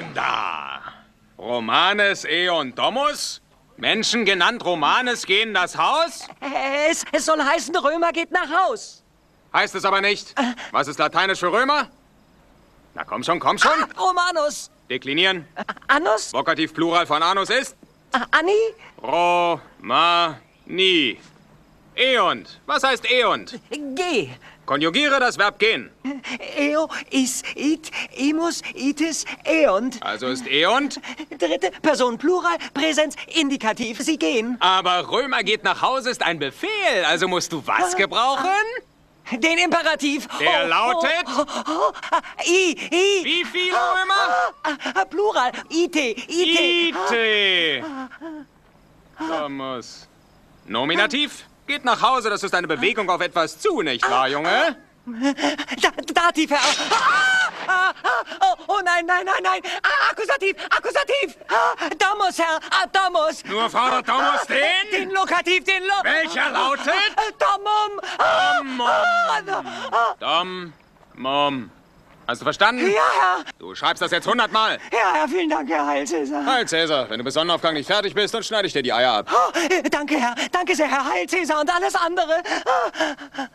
denn da? Romanes Eon Domus? Menschen genannt Romanes gehen das Haus? Es, es soll heißen, Römer geht nach Haus. Heißt es aber nicht. Was ist Lateinisch für Römer? Na komm schon, komm schon. Ah, Romanus. Deklinieren. Anus? Vokativ Plural von Anus ist? Ah, Anni? Romani. Eont. Was heißt Eont? Geh. Konjugiere das Verb gehen. Eo, is, it, imus, itis, eont. Also ist Eont. Dritte Person Plural, Präsens, Indikativ. Sie gehen. Aber Römer geht nach Hause ist ein Befehl. Also musst du was gebrauchen? Den Imperativ. Der lautet? Oh, oh, ah, I, I. Wie viele Römer? Ah, Plural. Ite, ite. Ite. Thomas. Nominativ. Geht nach Hause, das ist eine Bewegung auf etwas zu, nicht wahr, Junge? Da, Dativ, Herr. Ah, ah, ah, oh, oh nein, nein, nein, nein. Ah, Akkusativ, Akkusativ. Ah, Domus, Herr. Ah, Domus. Nur fordert Thomas den? Den Lokativ, den Lo... Welcher lautet? Äh, Domum. Ah, Domum. Dom, Mom. Hast du verstanden? Ja, Herr. Du schreibst das jetzt hundertmal. Ja, Herr, vielen Dank, Herr Heil Cäsar. Halt, Cäsar, wenn du bis Sonnenaufgang nicht fertig bist, dann schneide ich dir die Eier ab. Oh, äh, danke, Herr. Danke sehr, Herr Heil Cäsar und alles andere. Ah,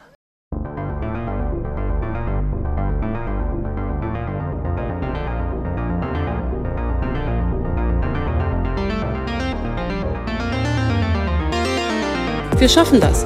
Wir schaffen das.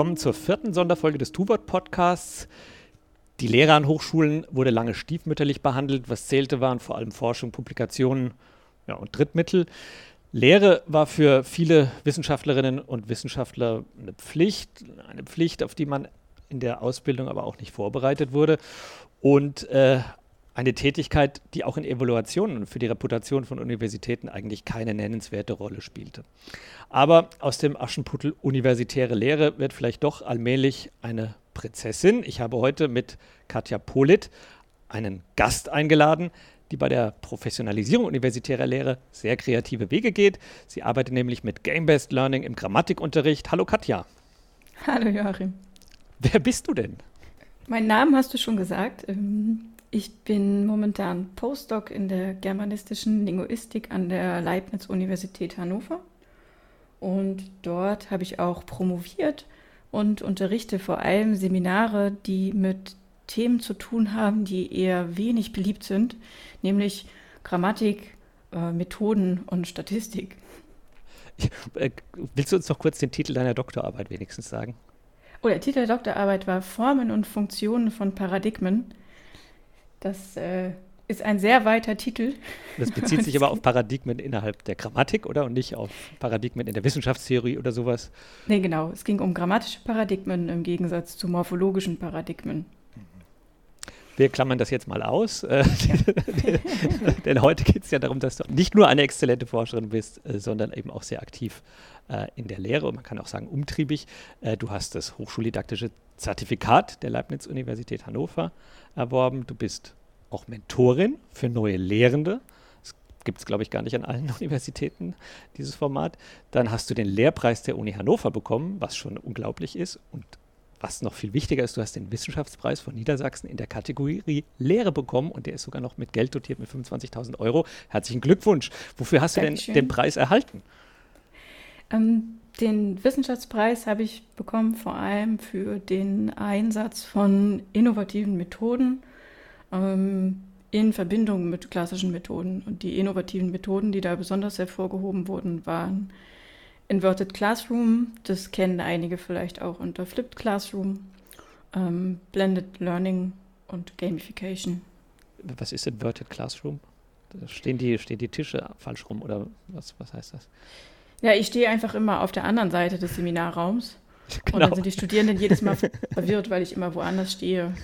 Willkommen zur vierten Sonderfolge des Tuwort-Podcasts. Die Lehre an Hochschulen wurde lange stiefmütterlich behandelt. Was zählte, waren vor allem Forschung, Publikationen ja, und Drittmittel. Lehre war für viele Wissenschaftlerinnen und Wissenschaftler eine Pflicht, eine Pflicht, auf die man in der Ausbildung aber auch nicht vorbereitet wurde. Und äh, eine Tätigkeit, die auch in Evaluationen und für die Reputation von Universitäten eigentlich keine nennenswerte Rolle spielte. Aber aus dem Aschenputtel universitäre Lehre wird vielleicht doch allmählich eine Prinzessin. Ich habe heute mit Katja Polit einen Gast eingeladen, die bei der Professionalisierung universitärer Lehre sehr kreative Wege geht. Sie arbeitet nämlich mit Game-Based Learning im Grammatikunterricht. Hallo Katja. Hallo Joachim. Wer bist du denn? Meinen Namen hast du schon gesagt. Ich bin momentan Postdoc in der germanistischen Linguistik an der Leibniz-Universität Hannover. Und dort habe ich auch promoviert und unterrichte vor allem Seminare, die mit Themen zu tun haben, die eher wenig beliebt sind, nämlich Grammatik, äh, Methoden und Statistik. Äh, Willst du uns noch kurz den Titel deiner Doktorarbeit wenigstens sagen? Oh, der Titel der Doktorarbeit war Formen und Funktionen von Paradigmen. Das äh, ist ein sehr weiter Titel. Das bezieht sich aber auf Paradigmen innerhalb der Grammatik, oder? Und nicht auf Paradigmen in der Wissenschaftstheorie oder sowas. Nee, genau. Es ging um grammatische Paradigmen im Gegensatz zu morphologischen Paradigmen. Wir klammern das jetzt mal aus, äh, denn heute geht es ja darum, dass du nicht nur eine exzellente Forscherin bist, äh, sondern eben auch sehr aktiv äh, in der Lehre und man kann auch sagen umtriebig. Du hast das hochschuldidaktische Zertifikat der Leibniz-Universität Hannover erworben. Du bist auch Mentorin für neue Lehrende. Das gibt es, glaube ich, gar nicht an allen Universitäten, dieses Format. Dann hast du den Lehrpreis der Uni Hannover bekommen, was schon unglaublich ist. Und was noch viel wichtiger ist, du hast den Wissenschaftspreis von Niedersachsen in der Kategorie Lehre bekommen und der ist sogar noch mit Geld dotiert mit 25.000 Euro. Herzlichen Glückwunsch. Wofür hast Dankeschön. du denn den Preis erhalten? Ähm, den Wissenschaftspreis habe ich bekommen vor allem für den Einsatz von innovativen Methoden ähm, in Verbindung mit klassischen Methoden. Und die innovativen Methoden, die da besonders hervorgehoben wurden, waren Inverted Classroom, das kennen einige vielleicht auch unter Flipped Classroom, ähm, Blended Learning und Gamification. Was ist Inverted Classroom? Stehen die, stehen die Tische falsch rum oder was, was heißt das? Ja, ich stehe einfach immer auf der anderen Seite des Seminarraums. Und Genau. dann sind die Studierenden jedes Mal verwirrt, weil ich immer woanders stehe.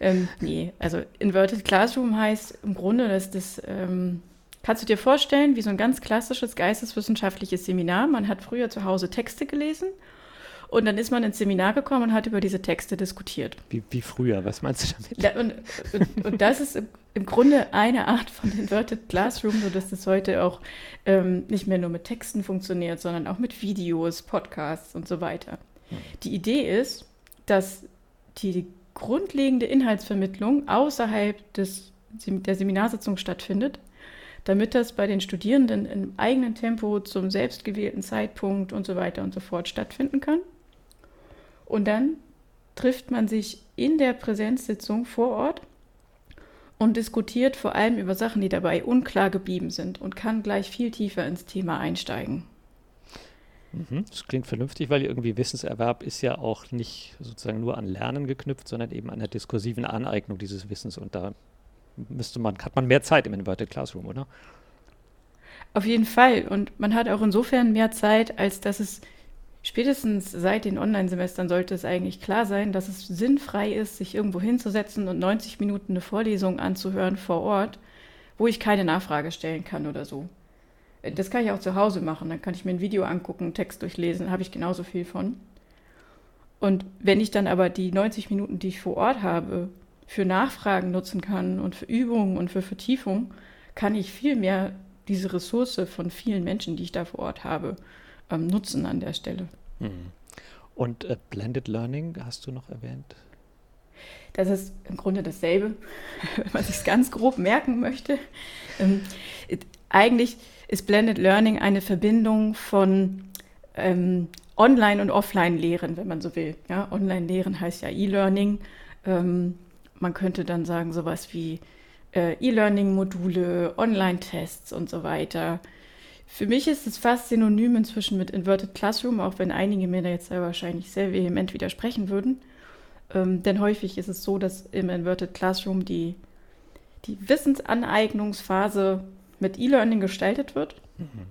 ähm, nee, also Inverted Classroom heißt im Grunde, dass das, ähm, kannst du dir vorstellen, wie so ein ganz klassisches geisteswissenschaftliches Seminar. Man hat früher zu Hause Texte gelesen und dann ist man ins Seminar gekommen und hat über diese Texte diskutiert. Wie, wie früher, was meinst du damit? Da, und, und, und das ist im, im Grunde eine Art von Inverted Classroom, sodass das heute auch ähm, nicht mehr nur mit Texten funktioniert, sondern auch mit Videos, Podcasts und so weiter. Die Idee ist, dass die grundlegende Inhaltsvermittlung außerhalb des, der Seminarsitzung stattfindet, damit das bei den Studierenden im eigenen Tempo zum selbstgewählten Zeitpunkt und so weiter und so fort stattfinden kann. Und dann trifft man sich in der Präsenzsitzung vor Ort und diskutiert vor allem über Sachen, die dabei unklar geblieben sind und kann gleich viel tiefer ins Thema einsteigen. Mhm, Das klingt vernünftig, weil irgendwie Wissenserwerb ist ja auch nicht sozusagen nur an Lernen geknüpft, sondern eben an der diskursiven Aneignung dieses Wissens. Und da müsste man, hat man mehr Zeit im Inverted Classroom, oder? Auf jeden Fall. Und man hat auch insofern mehr Zeit, als dass es spätestens seit den Online-Semestern sollte es eigentlich klar sein, dass es sinnfrei ist, sich irgendwo hinzusetzen und 90 Minuten eine Vorlesung anzuhören vor Ort, wo ich keine Nachfrage stellen kann oder so. Äh, Das kann ich auch zu Hause machen. Dann kann ich mir ein Video angucken, Text durchlesen, habe ich genauso viel von. Und wenn ich dann aber die 90 Minuten, die ich vor Ort habe, für Nachfragen nutzen kann und für Übungen und für Vertiefung, kann ich viel mehr diese Ressource von vielen Menschen, die ich da vor Ort habe, ähm, nutzen an der Stelle. Und äh, Blended Learning hast du noch erwähnt? Das ist im Grunde dasselbe, wenn man sich ganz grob merken möchte. Ähm, eigentlich ist Blended Learning eine Verbindung von ähm, Online- und Offline-Lehren, wenn man so will. Ja, Online-Lehren heißt ja E-Learning. Ähm, man könnte dann sagen sowas wie äh, E-Learning-Module, Online-Tests und so weiter. Für mich ist es fast synonym inzwischen mit Inverted Classroom, auch wenn einige mir da jetzt sehr wahrscheinlich sehr vehement widersprechen würden. Ähm, denn häufig ist es so, dass im Inverted Classroom die, die Wissensaneignungsphase mit E-Learning gestaltet wird.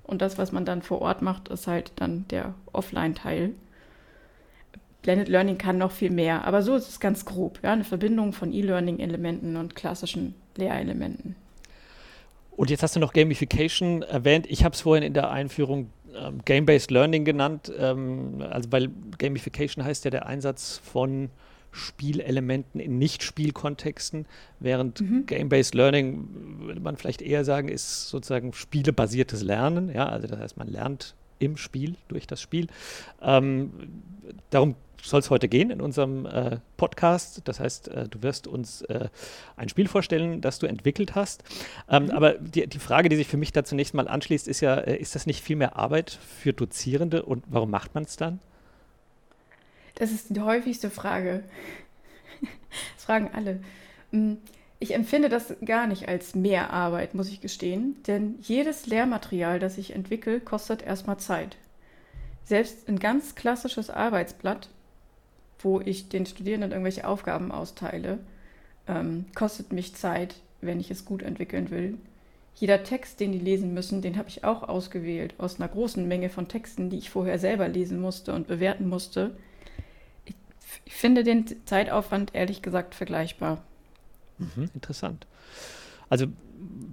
Und das, was man dann vor Ort macht, ist halt dann der Offline-Teil. Blended Learning kann noch viel mehr, aber so ist es ganz grob. Ja? Eine Verbindung von E-Learning-Elementen und klassischen Lehrelementen. Und jetzt hast du noch Gamification erwähnt. Ich habe es vorhin in der Einführung ähm, Game-Based Learning genannt. Ähm, also weil Gamification heißt ja der Einsatz von Spielelementen in Nicht-Spielkontexten, während Game-Based Learning, würde man vielleicht eher sagen, ist sozusagen spielebasiertes Lernen. Ja, also das heißt, man lernt im Spiel, durch das Spiel. Ähm, darum soll es heute gehen in unserem äh, Podcast. Das heißt, äh, du wirst uns äh, ein Spiel vorstellen, das du entwickelt hast. Ähm, Aber die, die Frage, die sich für mich da zunächst mal anschließt, ist ja, äh, ist das nicht viel mehr Arbeit für Dozierende und warum macht man es dann? Das ist die häufigste Frage. Das fragen alle. Ich empfinde das gar nicht als mehr Arbeit, muss ich gestehen, denn jedes Lehrmaterial, das ich entwickle, kostet erstmal Zeit. Selbst ein ganz klassisches Arbeitsblatt, wo ich den Studierenden irgendwelche Aufgaben austeile, ähm, kostet mich Zeit, wenn ich es gut entwickeln will. Jeder Text, den die lesen müssen, den habe ich auch ausgewählt aus einer großen Menge von Texten, die ich vorher selber lesen musste und bewerten musste. Ich, ich finde den Zeitaufwand ehrlich gesagt vergleichbar. Mhm, interessant. Also,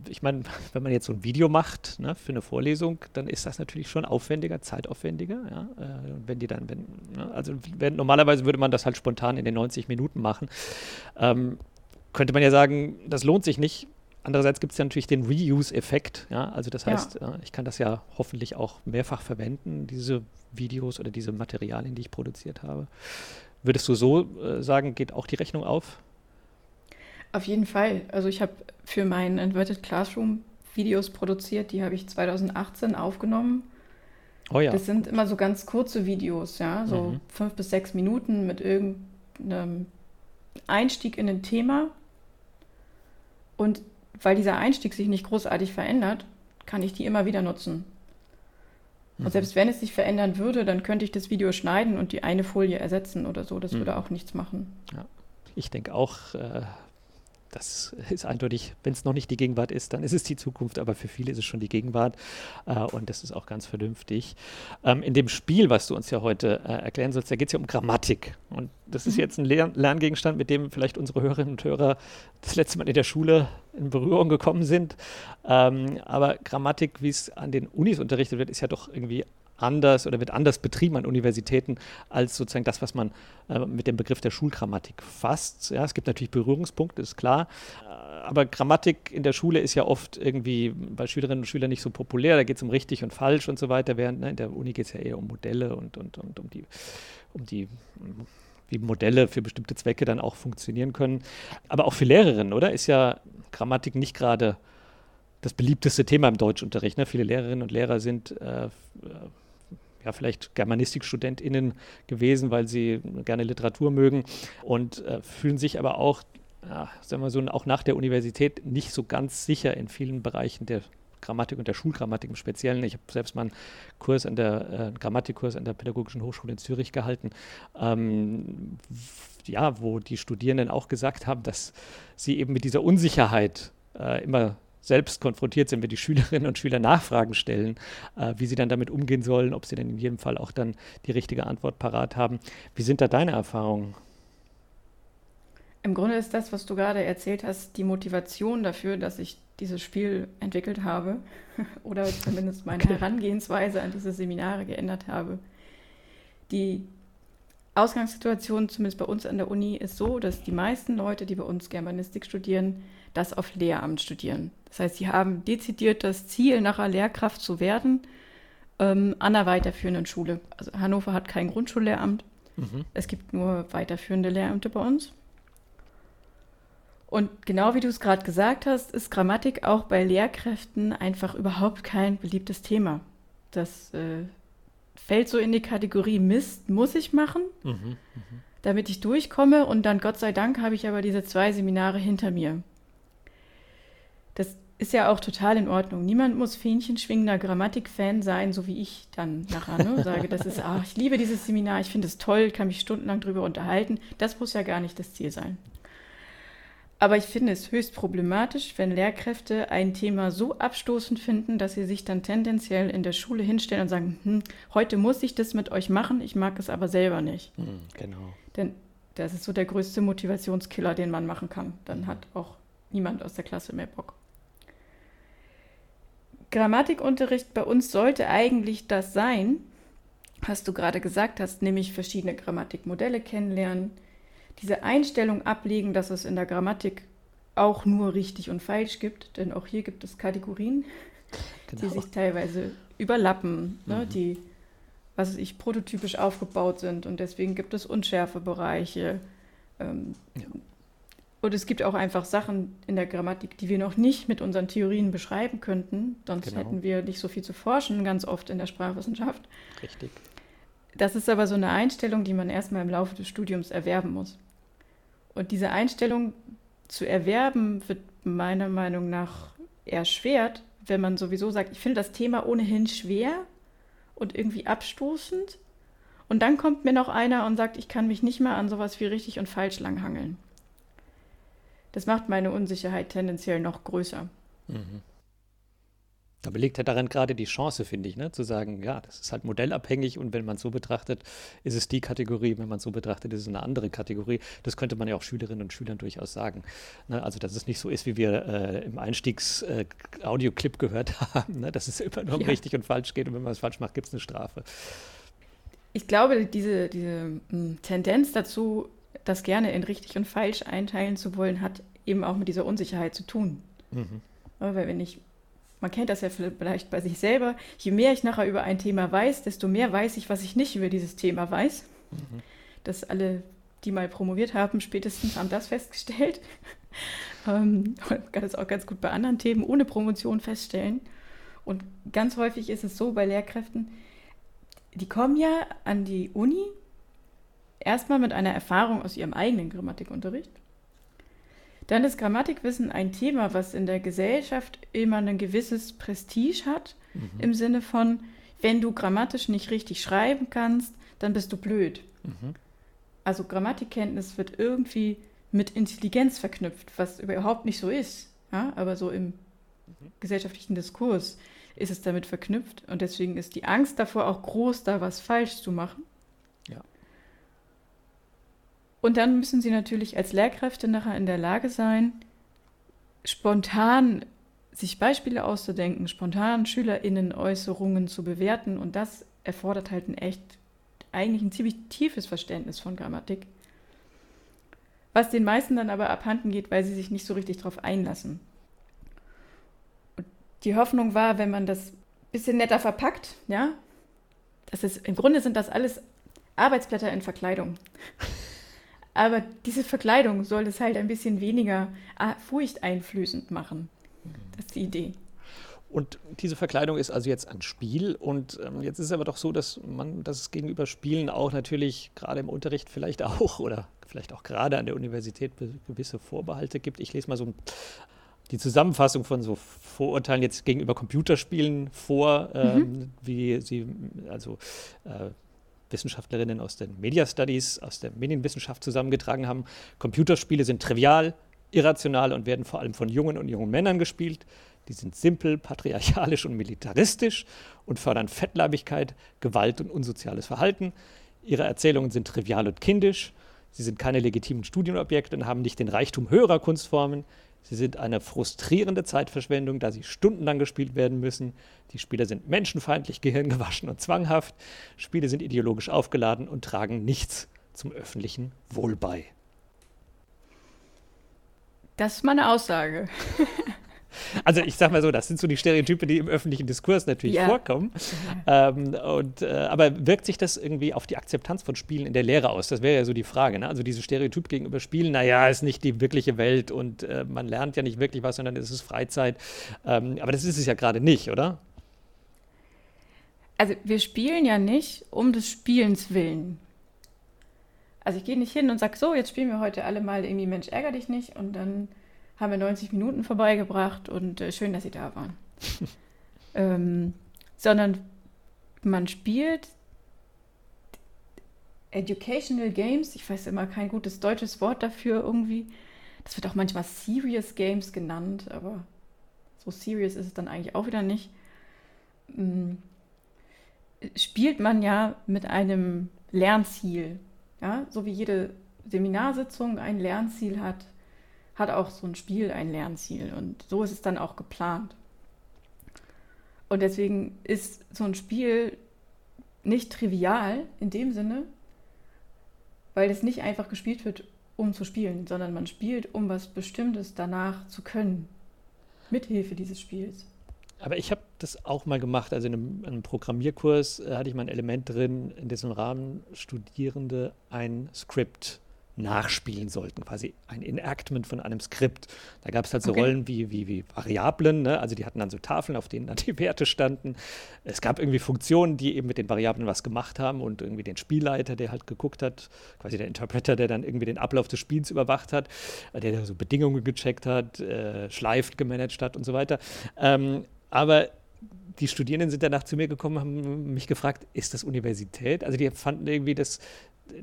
ich meine, wenn man jetzt so ein Video macht ne, für eine Vorlesung, dann ist das natürlich schon aufwendiger, zeitaufwendiger. Ja? Äh, und wenn die dann, wenn, ne, also wenn, normalerweise würde man das halt spontan in den 90 Minuten machen. Ähm, könnte man ja sagen, das lohnt sich nicht. Andererseits gibt es ja natürlich den Reuse-Effekt. Ja? Also das Ja. heißt, äh, ich kann das ja hoffentlich auch mehrfach verwenden, diese Videos oder diese Materialien, die ich produziert habe. Würdest du so äh, sagen, geht auch die Rechnung auf? Auf jeden Fall. Also ich habe für mein Inverted Classroom Videos produziert, die habe ich 2018 aufgenommen. Oh ja. Das sind immer so ganz kurze Videos, ja, so Mhm. fünf bis sechs Minuten mit irgendeinem Einstieg in ein Thema. Und weil dieser Einstieg sich nicht großartig verändert, kann ich die immer wieder nutzen. Mhm. Und selbst wenn es sich verändern würde, dann könnte ich das Video schneiden und die eine Folie ersetzen oder so. Das Mhm. würde auch nichts machen. Ich denke auch, äh, das ist eindeutig, wenn es noch nicht die Gegenwart ist, dann ist es die Zukunft, aber für viele ist es schon die Gegenwart äh, und das ist auch ganz vernünftig. Ähm, in dem Spiel, was du uns ja heute äh, erklären sollst, da geht es ja um Grammatik und das ist jetzt ein Lern Lerngegenstand, mit dem vielleicht unsere Hörerinnen und Hörer das letzte Mal in der Schule in Berührung gekommen sind. Ähm, aber Grammatik, wie es an den Unis unterrichtet wird, ist ja doch irgendwie anders oder wird anders betrieben an Universitäten als sozusagen das, was man äh, mit dem Begriff der Schulgrammatik fasst. Ja, es gibt natürlich Berührungspunkte, ist klar. Äh, aber Grammatik in der Schule ist ja oft irgendwie bei Schülerinnen und Schülern nicht so populär. Da geht es um richtig und falsch und so weiter, während ne, in der Uni geht es ja eher um Modelle und, und, und um die, um die wie Modelle für bestimmte Zwecke dann auch funktionieren können. Aber auch für Lehrerinnen, oder? Ist ja Grammatik nicht gerade das beliebteste Thema im Deutschunterricht. Ne? Viele Lehrerinnen und Lehrer sind äh, ja, vielleicht GermanistikstudentInnen gewesen, weil sie gerne Literatur mögen und äh, fühlen sich aber auch, ja, sagen wir so, auch nach der Universität nicht so ganz sicher in vielen Bereichen der Grammatik und der Schulgrammatik im Speziellen. Ich habe selbst mal einen Kurs an der, äh, Grammatikkurs an der Pädagogischen Hochschule in Zürich gehalten, ähm, ja, wo die Studierenden auch gesagt haben, dass sie eben mit dieser Unsicherheit äh, immer selbst konfrontiert sind, wenn die Schülerinnen und Schüler Nachfragen stellen, äh, wie sie dann damit umgehen sollen, ob sie dann in jedem Fall auch dann die richtige Antwort parat haben. Wie sind da deine Erfahrungen? Im Grunde ist das, was du gerade erzählt hast, die Motivation dafür, dass ich dieses Spiel entwickelt habe oder zumindest meine. Herangehensweise an diese Seminare geändert habe. Die Ausgangssituation, zumindest bei uns an der Uni, ist so, dass die meisten Leute, die bei uns Germanistik studieren, das auf Lehramt studieren. Das heißt, sie haben dezidiert das Ziel, nachher Lehrkraft zu werden ähm, an einer weiterführenden Schule. Also Hannover hat kein Grundschullehramt. Es gibt nur weiterführende Lehrämter bei uns. Und genau wie du es gerade gesagt hast, ist Grammatik auch bei Lehrkräften einfach überhaupt kein beliebtes Thema. Das äh, fällt so in die Kategorie Mist, muss ich machen, damit ich durchkomme. Und dann, Gott sei Dank, habe ich aber diese zwei Seminare hinter mir. Das ist ja auch total in Ordnung. Niemand muss fähnchenschwingender Grammatik-Fan sein, so wie ich dann nachher ne? sage, das ist, ach, ich liebe dieses Seminar, ich finde es toll, kann mich stundenlang drüber unterhalten. Das muss ja gar nicht das Ziel sein. Aber ich finde es höchst problematisch, wenn Lehrkräfte ein Thema so abstoßend finden, dass sie sich dann tendenziell in der Schule hinstellen und sagen, hm, heute muss ich das mit euch machen, ich mag es aber selber nicht. Hm, genau. Denn das ist so der größte Motivationskiller, den man machen kann. Dann hat auch niemand aus der Klasse mehr Bock. Grammatikunterricht bei uns sollte eigentlich das sein, was du gerade gesagt hast, nämlich verschiedene Grammatikmodelle kennenlernen, diese Einstellung ablegen, dass es in der Grammatik auch nur richtig und falsch gibt, denn auch hier gibt es Kategorien, die genau. sich teilweise überlappen, ne, die, was weiß ich, prototypisch aufgebaut sind und deswegen gibt es Unschärfebereiche. Ähm, Ja. Und es gibt auch einfach Sachen in der Grammatik, die wir noch nicht mit unseren Theorien beschreiben könnten, sonst Genau. hätten wir nicht so viel zu forschen, ganz oft in der Sprachwissenschaft. Richtig. Das ist aber so eine Einstellung, die man erstmal im Laufe des Studiums erwerben muss. Und diese Einstellung zu erwerben, wird meiner Meinung nach erschwert, wenn man sowieso sagt, ich finde das Thema ohnehin schwer und irgendwie abstoßend. Und dann kommt mir noch einer und sagt, ich kann mich nicht mehr an sowas wie richtig und falsch langhangeln. Das macht meine Unsicherheit tendenziell noch größer. Da belegt er daran gerade die Chance, finde ich, ne? zu sagen, ja, das ist halt modellabhängig und wenn man es so betrachtet, ist es die Kategorie, wenn man es so betrachtet, ist es eine andere Kategorie. Das könnte man ja auch Schülerinnen und Schülern durchaus sagen. Ne? Also, dass es nicht so ist, wie wir äh, im Einstiegs-Audioclip gehört haben, ne? dass es immer nur um Ja. richtig und falsch geht und wenn man es falsch macht, gibt es eine Strafe. Ich glaube, diese, diese mh, Tendenz dazu, das gerne in richtig und falsch einteilen zu wollen, hat eben auch mit dieser Unsicherheit zu tun. Ja, Weil wenn ich, man kennt das ja vielleicht bei sich selber, je mehr ich nachher über ein Thema weiß, desto mehr weiß ich, was ich nicht über dieses Thema weiß. dass alle, die mal promoviert haben, spätestens haben das festgestellt. ähm, man kann das auch ganz gut bei anderen Themen ohne Promotion feststellen. Und ganz häufig ist es so bei Lehrkräften, die kommen ja an die Uni erstmal mit einer Erfahrung aus ihrem eigenen Grammatikunterricht. Dann ist Grammatikwissen ein Thema, was in der Gesellschaft immer ein gewisses Prestige hat, mhm. im Sinne von, wenn du grammatisch nicht richtig schreiben kannst, dann bist du blöd. Mhm. Also Grammatikkenntnis wird irgendwie mit Intelligenz verknüpft, was überhaupt nicht so ist. Ja? Aber so im mhm. gesellschaftlichen Diskurs ist es damit verknüpft und deswegen ist die Angst davor auch groß, da was falsch zu machen. Und dann müssen sie natürlich als Lehrkräfte nachher in der Lage sein, spontan sich Beispiele auszudenken, spontan SchülerInnen-Äußerungen zu bewerten und das erfordert halt ein echt, eigentlich ein ziemlich tiefes Verständnis von Grammatik. Was den meisten dann aber abhanden geht, weil sie sich nicht so richtig darauf einlassen. Und die Hoffnung war, wenn man das ein bisschen netter verpackt, ja, das ist, im Grunde sind das alles Arbeitsblätter in Verkleidung. Aber diese Verkleidung soll es halt ein bisschen weniger ah, furchteinflößend machen. Das ist die Idee. Und diese Verkleidung ist also jetzt ein Spiel. Und ähm, jetzt ist es aber doch so, dass man, dass es gegenüber Spielen auch natürlich gerade im Unterricht vielleicht auch oder vielleicht auch gerade an der Universität gewisse Vorbehalte gibt. Ich lese mal so die Zusammenfassung von so Vorurteilen jetzt gegenüber Computerspielen vor, ähm, mhm. wie sie, also äh, Wissenschaftlerinnen aus den Media Studies, aus der Medienwissenschaft zusammengetragen haben. Computerspiele sind trivial, irrational und werden vor allem von jungen und jungen Männern gespielt. Die sind simpel, patriarchalisch und militaristisch und fördern Fettleibigkeit, Gewalt und unsoziales Verhalten. Ihre Erzählungen sind trivial und kindisch. Sie sind keine legitimen Studienobjekte und haben nicht den Reichtum höherer Kunstformen. Sie sind eine frustrierende Zeitverschwendung, da sie stundenlang gespielt werden müssen. Die Spiele sind menschenfeindlich, gehirngewaschen und zwanghaft. Spiele sind ideologisch aufgeladen und tragen nichts zum öffentlichen Wohl bei. Das ist meine Aussage. Also ich sag mal so, das sind so die Stereotype, die im öffentlichen Diskurs natürlich ja. vorkommen. Ähm, und, äh, aber wirkt sich das irgendwie auf die Akzeptanz von Spielen in der Lehre aus? Das wäre ja so die Frage. Ne? Also diese Stereotyp gegenüber Spielen, naja, ist nicht die wirkliche Welt und äh, man lernt ja nicht wirklich was, sondern es ist Freizeit. Ähm, aber das ist es ja gerade nicht, oder? Also wir spielen ja nicht um des Spielens willen. Also ich gehe nicht hin und sage, so, jetzt spielen wir heute alle mal irgendwie Mensch, ärger dich nicht. Und dann haben wir 90 Minuten vorbeigebracht und äh, schön, dass Sie da waren. ähm, sondern man spielt Educational Games, ich weiß immer kein gutes deutsches Wort dafür irgendwie. Das wird auch manchmal Serious Games genannt, aber so serious ist es dann eigentlich auch wieder nicht. Ähm, spielt man ja mit einem Lernziel. Ja, so wie jede Seminarsitzung ein Lernziel hat, hat auch so ein Spiel ein Lernziel. Und so ist es dann auch geplant. Und deswegen ist so ein Spiel nicht trivial in dem Sinne, weil es nicht einfach gespielt wird, um zu spielen, sondern man spielt, um was Bestimmtes danach zu können. Mithilfe dieses Spiels. Aber ich habe das auch mal gemacht. Also in einem, einem Programmierkurs äh, hatte ich mal ein Element drin, in dessen Rahmen Studierende ein Skript nachspielen sollten, quasi ein Enactment von einem Skript. Da gab es halt so okay. Rollen wie, wie, wie Variablen, ne? also die hatten dann so Tafeln, auf denen dann die Werte standen. Es gab irgendwie Funktionen, die eben mit den Variablen was gemacht haben und irgendwie den Spielleiter, der halt geguckt hat, quasi der Interpreter, der dann irgendwie den Ablauf des Spiels überwacht hat, der so Bedingungen gecheckt hat, äh, Schleifen gemanagt hat und so weiter. Ähm, aber die Studierenden sind danach zu mir gekommen, haben mich gefragt, ist das Universität? Also die fanden irgendwie das,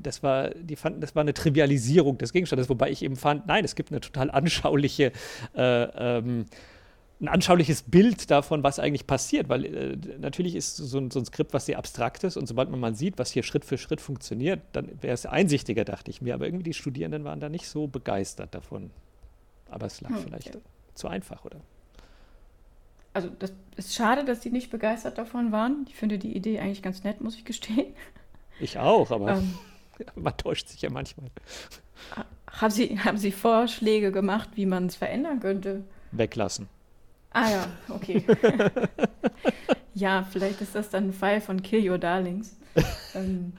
das war, die fanden, das war eine Trivialisierung des Gegenstandes, wobei ich eben fand, nein, es gibt eine total anschauliche, äh, ähm, ein anschauliches Bild davon, was eigentlich passiert, weil äh, natürlich ist so ein, so ein, Skript was sehr abstraktes und sobald man mal sieht, was hier Schritt für Schritt funktioniert, dann wäre es einsichtiger, dachte ich mir. Aber irgendwie die Studierenden waren da nicht so begeistert davon. Aber es lag hm, vielleicht okay. zu einfach, oder? Also das ist schade, dass die nicht begeistert davon waren. Ich finde die Idee eigentlich ganz nett, muss ich gestehen. Ich auch, aber ähm, man täuscht sich ja manchmal. Haben Sie, haben Sie Vorschläge gemacht, wie man es verändern könnte? Weglassen. Ah ja, okay. ja, vielleicht ist das dann ein Fall von Kill Your Darlings. ähm,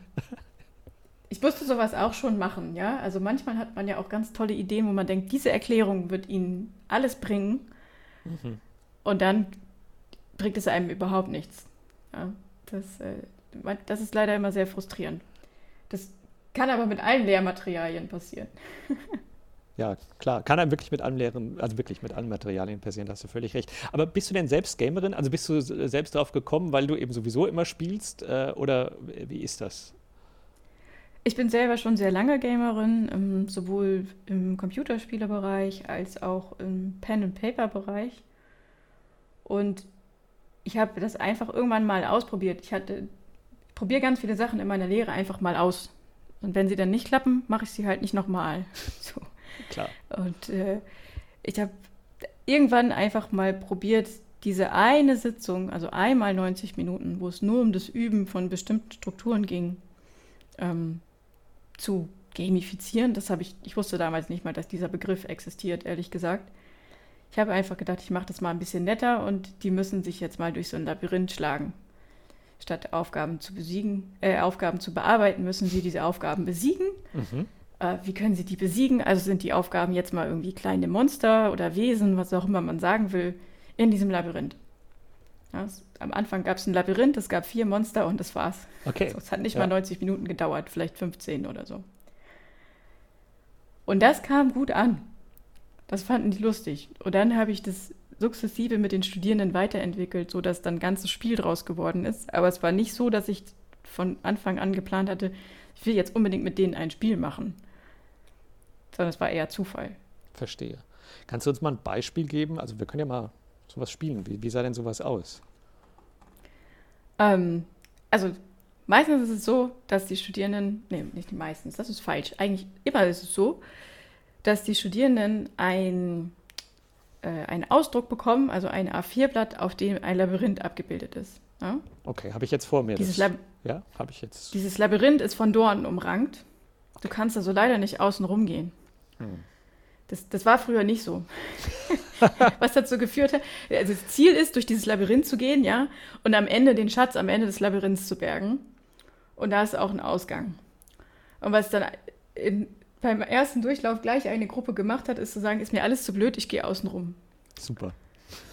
ich musste sowas auch schon machen, ja. Also manchmal hat man ja auch ganz tolle Ideen, wo man denkt, diese Erklärung wird Ihnen alles bringen. Mhm. Und dann bringt es einem überhaupt nichts. Ja, das, äh, das ist leider immer sehr frustrierend. Das kann aber mit allen Lehrmaterialien passieren. Ja, klar. Kann einem wirklich mit allen Lehren, also wirklich mit allen Materialien passieren, da hast du völlig recht. Aber bist du denn selbst Gamerin? Also bist du selbst darauf gekommen, weil du eben sowieso immer spielst? Äh, oder wie ist das? Ich bin selber schon sehr lange Gamerin, ähm, sowohl im Computerspielerbereich als auch im Pen-and-Paper-Bereich. Und ich habe das einfach irgendwann mal ausprobiert. Ich hatte, probiere ganz viele Sachen in meiner Lehre einfach mal aus. Und wenn sie dann nicht klappen, mache ich sie halt nicht nochmal. So. Klar. Und äh, ich habe irgendwann einfach mal probiert, diese eine Sitzung, also einmal 90 Minuten, wo es nur um das Üben von bestimmten Strukturen ging, ähm, zu gamifizieren. Das habe ich, ich wusste damals nicht mal, dass dieser Begriff existiert, ehrlich gesagt. Ich habe einfach gedacht, ich mache das mal ein bisschen netter und die müssen sich jetzt mal durch so ein Labyrinth schlagen. Statt Aufgaben zu besiegen, äh, Aufgaben zu bearbeiten, müssen sie diese Aufgaben besiegen. Mhm äh, wie können sie die besiegen? Also sind die Aufgaben jetzt mal irgendwie kleine Monster oder Wesen, was auch immer man sagen will, in diesem Labyrinth. Ja, es, am Anfang gab es ein Labyrinth, es gab vier Monster und das war's. Okay. So, es hat nicht ja. mal 90 Minuten gedauert, vielleicht 15 oder so. Und das kam gut an. Das fanden die lustig. Und dann habe ich das sukzessive mit den Studierenden weiterentwickelt, sodass dann ein ganzes Spiel draus geworden ist. Aber es war nicht so, dass ich von Anfang an geplant hatte, ich will jetzt unbedingt mit denen ein Spiel machen sondern es war eher Zufall. Verstehe. Kannst du uns mal ein Beispiel geben? Also wir können ja mal sowas spielen. Wie, wie sah denn sowas aus? Ähm, also meistens ist es so, dass die Studierenden, nee, nicht meistens, das ist falsch. Eigentlich immer ist es so, dass die Studierenden ein, äh, einen Ausdruck bekommen, also ein A4-Blatt, auf dem ein Labyrinth abgebildet ist. Ja? Okay, habe ich jetzt vor mir. Dieses, das, ja, habe ich jetzt. Dieses Labyrinth ist von Dornen umrankt. Du kannst also leider nicht außen rumgehen. Das, das war früher nicht so. Was dazu geführt hat, also das Ziel ist, durch dieses Labyrinth zu gehen, ja, und am Ende den Schatz am Ende des Labyrinths zu bergen. Und da ist auch ein Ausgang. Und was dann in, beim ersten Durchlauf gleich eine Gruppe gemacht hat, ist zu sagen, ist mir alles zu blöd, ich gehe außen rum. Super.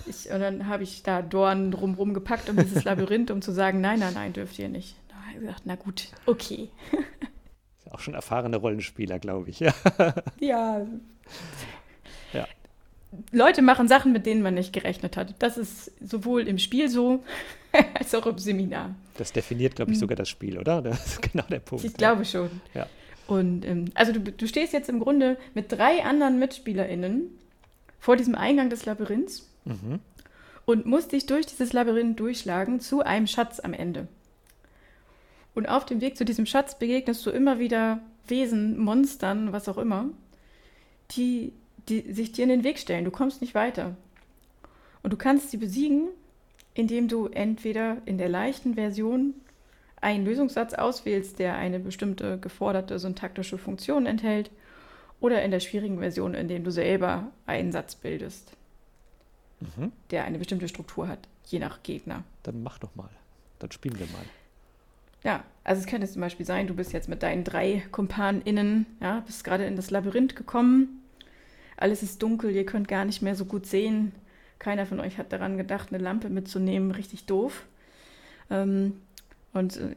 Ich, und dann habe ich da Dornen drumherum gepackt um dieses Labyrinth, um zu sagen, nein, nein, nein, dürft ihr nicht. Da habe ich gesagt, na gut, okay. Auch schon erfahrene Rollenspieler, glaube ich. Ja. ja. Leute machen Sachen, mit denen man nicht gerechnet hat. Das ist sowohl im Spiel so, als auch im Seminar. Das definiert, glaube ich, hm. sogar das Spiel, oder? Das ist genau der Punkt. Ich glaube schon. Ja. Und ähm, also du, du stehst jetzt im Grunde mit drei anderen MitspielerInnen vor diesem Eingang des Labyrinths mhm. und musst dich durch dieses Labyrinth durchschlagen zu einem Schatz am Ende. Und auf dem Weg zu diesem Schatz begegnest du immer wieder Wesen, Monstern, was auch immer, die, die sich dir in den Weg stellen. Du kommst nicht weiter. Und du kannst sie besiegen, indem du entweder in der leichten Version einen Lösungssatz auswählst, der eine bestimmte geforderte syntaktische Funktion enthält, oder in der schwierigen Version, indem du selber einen Satz bildest, mhm. der eine bestimmte Struktur hat, je nach Gegner. Dann mach doch mal. Dann spielen wir mal. Ja, also es könnte zum Beispiel sein, du bist jetzt mit deinen drei KumpanInnen, ja, bist gerade in das Labyrinth gekommen. Alles ist dunkel, ihr könnt gar nicht mehr so gut sehen. Keiner von euch hat daran gedacht, eine Lampe mitzunehmen, richtig doof. Ähm, und äh,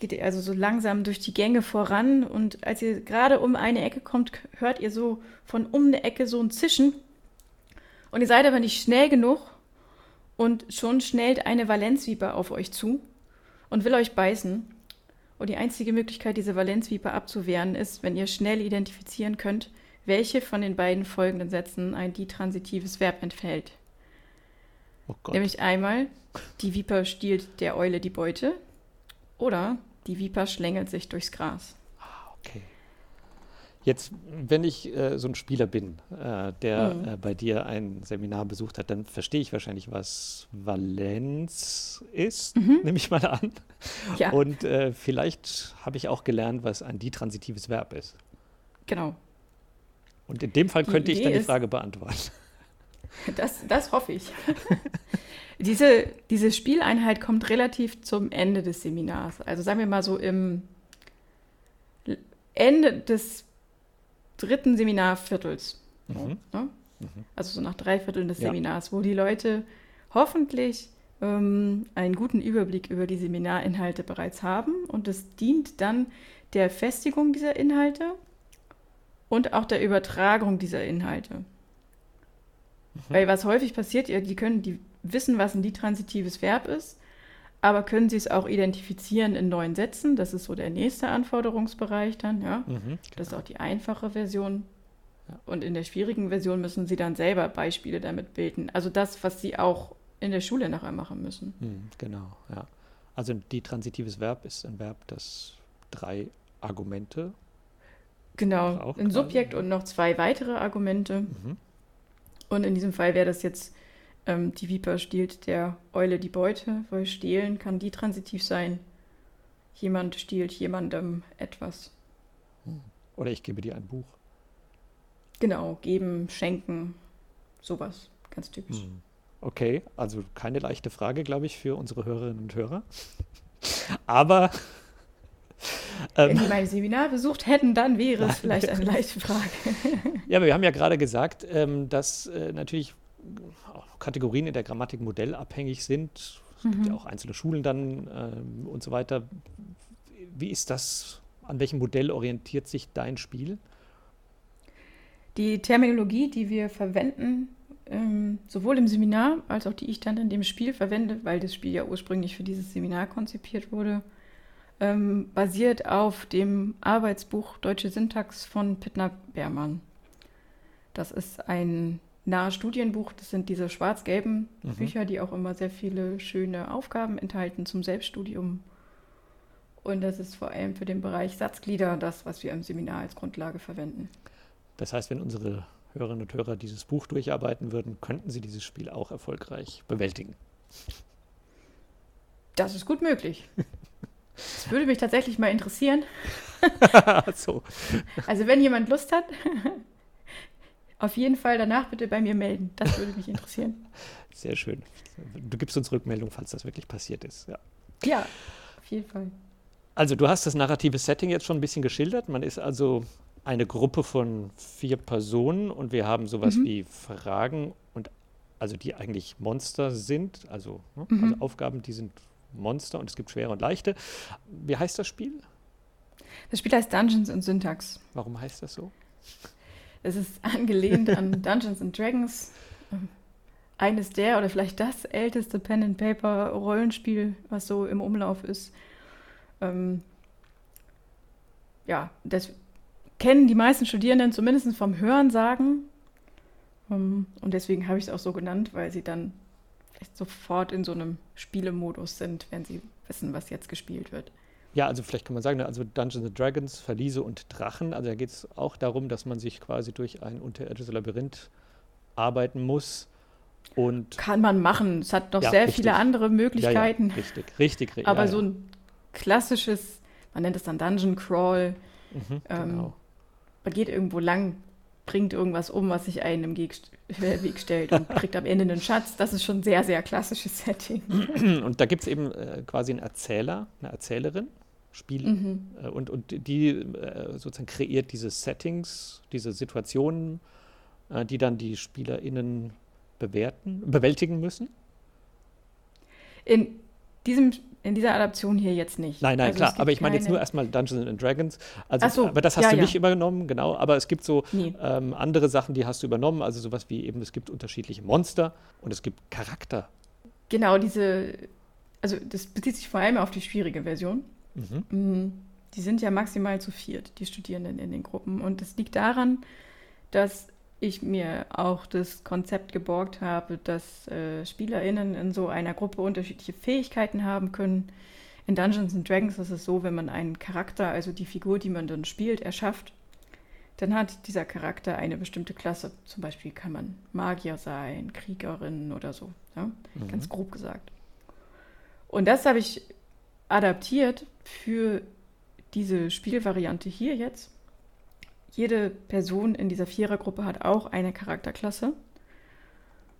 geht ihr also so langsam durch die Gänge voran und als ihr gerade um eine Ecke kommt, hört ihr so von um eine Ecke so ein Zischen. Und ihr seid aber nicht schnell genug und schon schnellt eine Valenzviper auf euch zu und will euch beißen. Und die einzige Möglichkeit, diese Valenzviper abzuwehren, ist, wenn ihr schnell identifizieren könnt, welche von den beiden folgenden Sätzen ein detransitives Verb enthält. Oh Nämlich einmal, die Viper stiehlt der Eule die Beute oder die Viper schlängelt sich durchs Gras. Ah, okay. Jetzt, wenn ich äh, so ein Spieler bin, äh, der mhm. äh, bei dir ein Seminar besucht hat, dann verstehe ich wahrscheinlich, was Valenz ist, mhm. nehme ich mal an. Ja. Und äh, vielleicht habe ich auch gelernt, was ein detransitives Verb ist. Genau. Und in dem Fall die könnte Idee ich dann die Frage beantworten. Das, das hoffe ich. diese, diese Spieleinheit kommt relativ zum Ende des Seminars. Also sagen wir mal so im Ende des dritten Seminarviertels. Mhm. Ne? Also so nach drei Vierteln des Ja. Seminars, wo die Leute hoffentlich ähm, einen guten Überblick über die Seminarinhalte bereits haben. Und es dient dann der Festigung dieser Inhalte und auch der Übertragung dieser Inhalte. Weil was häufig passiert, die können, die wissen, was ein detransitives Verb ist, aber können sie es auch identifizieren in neuen Sätzen. Das ist so der nächste Anforderungsbereich dann, ja. Mhm. Das ist auch die einfache Version. Und in der schwierigen Version müssen sie dann selber Beispiele damit bilden. Also das, was sie auch in der Schule nachher machen müssen. Hm, genau, ja. Also die transitives Verb ist ein Verb, das drei Argumente. Genau, ein Subjekt ja. und noch zwei weitere Argumente. Mhm. Und in diesem Fall wäre das jetzt, ähm, die Viper stiehlt der Eule die Beute, weil stehlen kann die transitiv sein. Jemand stiehlt jemandem etwas. Oder ich gebe dir ein Buch. Genau, geben, schenken, sowas. Ganz typisch. Hm. Okay, also keine leichte Frage, glaube ich, für unsere Hörerinnen und Hörer. Aber Wenn die mein Seminar besucht hätten, dann wäre es vielleicht eine leichte Frage. ja, aber wir haben ja gerade gesagt, ähm, dass äh, natürlich Kategorien in der Grammatik modellabhängig sind. Es gibt ja auch einzelne Schulen dann ähm, und so weiter. Wie ist das? An welchem Modell orientiert sich dein Spiel? Die Terminologie, die wir verwenden, ähm, sowohl im Seminar als auch die ich dann in dem Spiel verwende, weil das Spiel ja ursprünglich für dieses Seminar konzipiert wurde, ähm, basiert auf dem Arbeitsbuch Deutsche Syntax von Pittner Beermann. Das ist ein nahe Studienbuch, das sind diese schwarz-gelben Mhm. Bücher, die auch immer sehr viele schöne Aufgaben enthalten zum Selbststudium. Und das ist vor allem für den Bereich Satzglieder das, was wir im Seminar als Grundlage verwenden. Das heißt, wenn unsere Hörerinnen und Hörer dieses Buch durcharbeiten würden, könnten sie dieses Spiel auch erfolgreich bewältigen. Das ist gut möglich. Das würde mich tatsächlich mal interessieren. so. Also wenn jemand Lust hat, auf jeden Fall danach bitte bei mir melden. Das würde mich interessieren. Sehr schön. Du gibst uns Rückmeldung, falls das wirklich passiert ist. Ja. Ja, auf jeden Fall. Also du hast das narrative Setting jetzt schon ein bisschen geschildert. Man ist also eine Gruppe von vier Personen und wir haben sowas Mhm. wie Fragen und also die eigentlich Monster sind, also, ne, Mhm. also Aufgaben, die sind Monster und es gibt schwere und leichte. Wie heißt das Spiel? Das Spiel heißt Dungeons and Syntax. Warum heißt das so? Es ist angelehnt an Dungeons and Dragons. Ähm, Eines der oder vielleicht das älteste Pen-and-Paper-Rollenspiel, was so im Umlauf ist. Ähm, ja, das kennen die meisten Studierenden zumindest vom Hören sagen. Ähm, und deswegen habe ich es auch so genannt, weil sie dann sofort in so einem Spielemodus sind, wenn sie wissen, was jetzt gespielt wird. Ja, also vielleicht kann man sagen, ne, also Dungeons and Dragons, Verliese und Drachen. Also da geht es auch darum, dass man sich quasi durch ein unterirdisches Labyrinth arbeiten muss. Und Kann man machen. Es hat noch Ja, sehr richtig. viele andere ja, ja, Möglichkeiten. richtig, richtig, ri- Aber ja, so ja. ein klassisches, man nennt es dann Dungeon Crawl, Mhm, ähm, genau. man geht irgendwo lang, bringt irgendwas um, was sich einem im Weg, st- äh, Weg stellt und kriegt am Ende einen Schatz. Das ist schon ein sehr, sehr klassisches Setting. Und da gibt es eben äh, quasi einen Erzähler, eine Erzählerin, Spiel, Mhm. äh, und, und die äh, sozusagen kreiert diese Settings, diese Situationen, äh, die dann die SpielerInnen bewerten, bewältigen müssen. In, diesem, in dieser Adaption hier jetzt nicht. Nein, nein, Also klar. Aber ich meine jetzt nur erstmal Dungeons and Dragons. Also, Ach so, aber das hast ja, du ja. nicht übernommen, genau. Aber es gibt so Nee. ähm, andere Sachen, die hast du übernommen. Also sowas wie eben, es gibt unterschiedliche Monster und es gibt Charakter. Genau, diese, also das bezieht sich vor allem auf die schwierige Version. Mhm. Mm, Die sind ja maximal zu viert, die Studierenden in den Gruppen. Und das liegt daran, dass ich mir auch das Konzept geborgt habe, dass äh, SpielerInnen in so einer Gruppe unterschiedliche Fähigkeiten haben können. In Dungeons and Dragons ist es so, wenn man einen Charakter, also die Figur, die man dann spielt, erschafft, dann hat dieser Charakter eine bestimmte Klasse. Zum Beispiel kann man Magier sein, Kriegerin oder so. Ja? Ganz grob gesagt. Und das habe ich adaptiert für diese Spielvariante hier jetzt. Jede Person in dieser Vierergruppe hat auch eine Charakterklasse.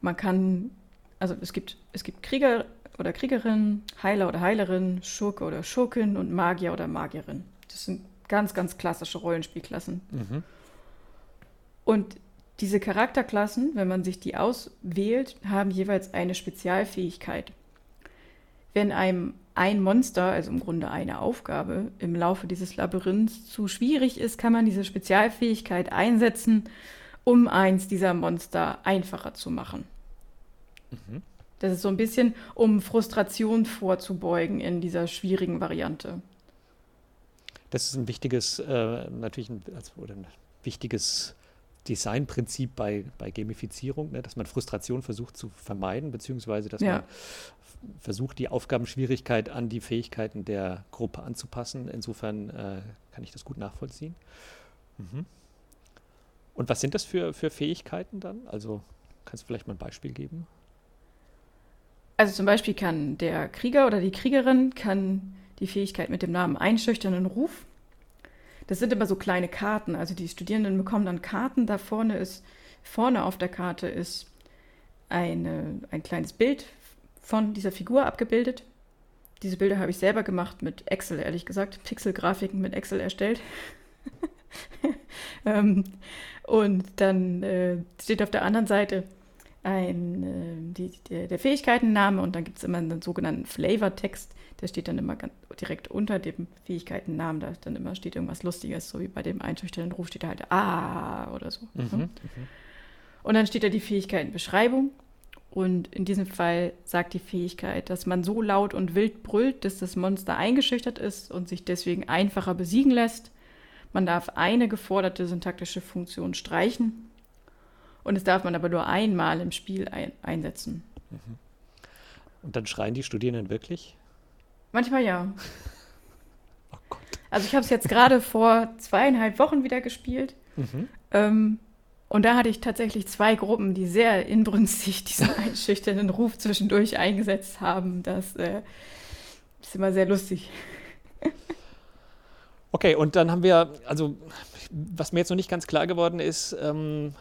Man kann, also es gibt, es gibt Krieger oder Kriegerin, Heiler oder Heilerin, Schurke oder Schurkin und Magier oder Magierin. Das sind ganz, ganz klassische Rollenspielklassen. Und diese Charakterklassen, wenn man sich die auswählt, haben jeweils eine Spezialfähigkeit. Wenn einem ein Monster, also im Grunde eine Aufgabe, im Laufe dieses Labyrinths zu schwierig ist, kann man diese Spezialfähigkeit einsetzen, um eins dieser Monster einfacher zu machen. Das ist so ein bisschen, um Frustration vorzubeugen in dieser schwierigen Variante. Das ist ein wichtiges, äh, natürlich ein, also, oder ein wichtiges Designprinzip bei, bei Gamifizierung, ne, dass man Frustration versucht zu vermeiden, beziehungsweise dass Ja. man versucht, die Aufgabenschwierigkeit an die Fähigkeiten der Gruppe anzupassen. Insofern äh, kann ich das gut nachvollziehen. Mhm. Und was sind das für, für Fähigkeiten dann? Also kannst du vielleicht mal ein Beispiel geben? Also zum Beispiel kann der Krieger oder die Kriegerin kann die Fähigkeit mit dem Namen einschüchternden Ruf. Das sind immer so kleine Karten. Also die Studierenden bekommen dann Karten. Da vorne ist, vorne auf der Karte ist eine, ein kleines Bild von dieser Figur abgebildet. Diese Bilder habe ich selber gemacht mit Excel, ehrlich gesagt. Pixelgrafiken mit Excel erstellt. ähm, und dann äh, steht auf der anderen Seite ein, äh, die, der, der Fähigkeitenname und dann gibt es immer einen sogenannten Flavortext, der steht dann immer ganz direkt unter dem Fähigkeitennamen, da dann immer steht irgendwas Lustiges, so wie bei dem einschüchternden Ruf steht da halt Ah oder so. ne? Und dann steht da die Fähigkeitenbeschreibung und in diesem Fall sagt die Fähigkeit, dass man so laut und wild brüllt, dass das Monster eingeschüchtert ist und sich deswegen einfacher besiegen lässt. Man darf eine geforderte syntaktische Funktion streichen und es darf man aber nur einmal im Spiel ein einsetzen. Und dann schreien die Studierenden wirklich? Manchmal ja. Oh Gott. Also ich habe es jetzt gerade vor zweieinhalb Wochen wieder gespielt. Mhm. Ähm, und da hatte ich tatsächlich zwei Gruppen, die sehr inbrünstig diesen einschüchternden Ruf zwischendurch eingesetzt haben. Das äh, ist immer sehr lustig. Okay, und dann haben wir, also was mir jetzt noch nicht ganz klar geworden ist, ähm,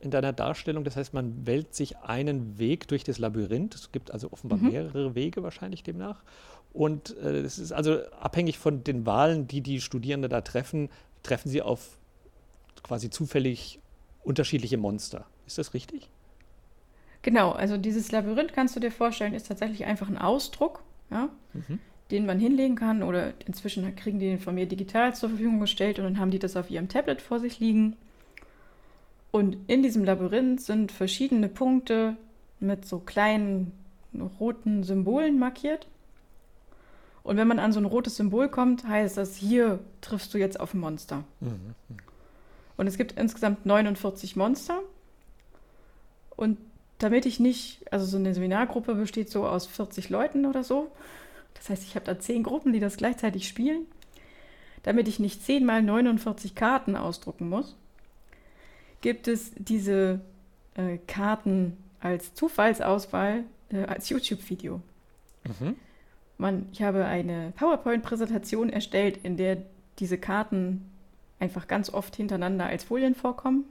in deiner Darstellung, das heißt, man wählt sich einen Weg durch das Labyrinth. Es gibt also offenbar mehrere Wege wahrscheinlich demnach. Und äh, es ist also abhängig von den Wahlen, die die Studierenden da treffen, treffen sie auf quasi zufällig unterschiedliche Monster. Ist das richtig? Genau, also dieses Labyrinth kannst du dir vorstellen, ist tatsächlich einfach ein Ausdruck, ja, den man hinlegen kann. Oder inzwischen kriegen die den von mir digital zur Verfügung gestellt und dann haben die das auf ihrem Tablet vor sich liegen. Und in diesem Labyrinth sind verschiedene Punkte mit so kleinen roten Symbolen markiert. Und wenn man an so ein rotes Symbol kommt, heißt das, hier triffst du jetzt auf ein Monster. Und es gibt insgesamt 49 Monster. Und damit ich nicht, also so eine Seminargruppe besteht so aus 40 Leuten oder so. Das heißt, ich habe da 10 Gruppen, die das gleichzeitig spielen. Damit ich nicht 10 mal 49 Karten ausdrucken muss, gibt es diese äh, Karten als Zufallsauswahl äh, als YouTube-Video. Man, ich habe eine PowerPoint-Präsentation erstellt, in der diese Karten einfach ganz oft hintereinander als Folien vorkommen.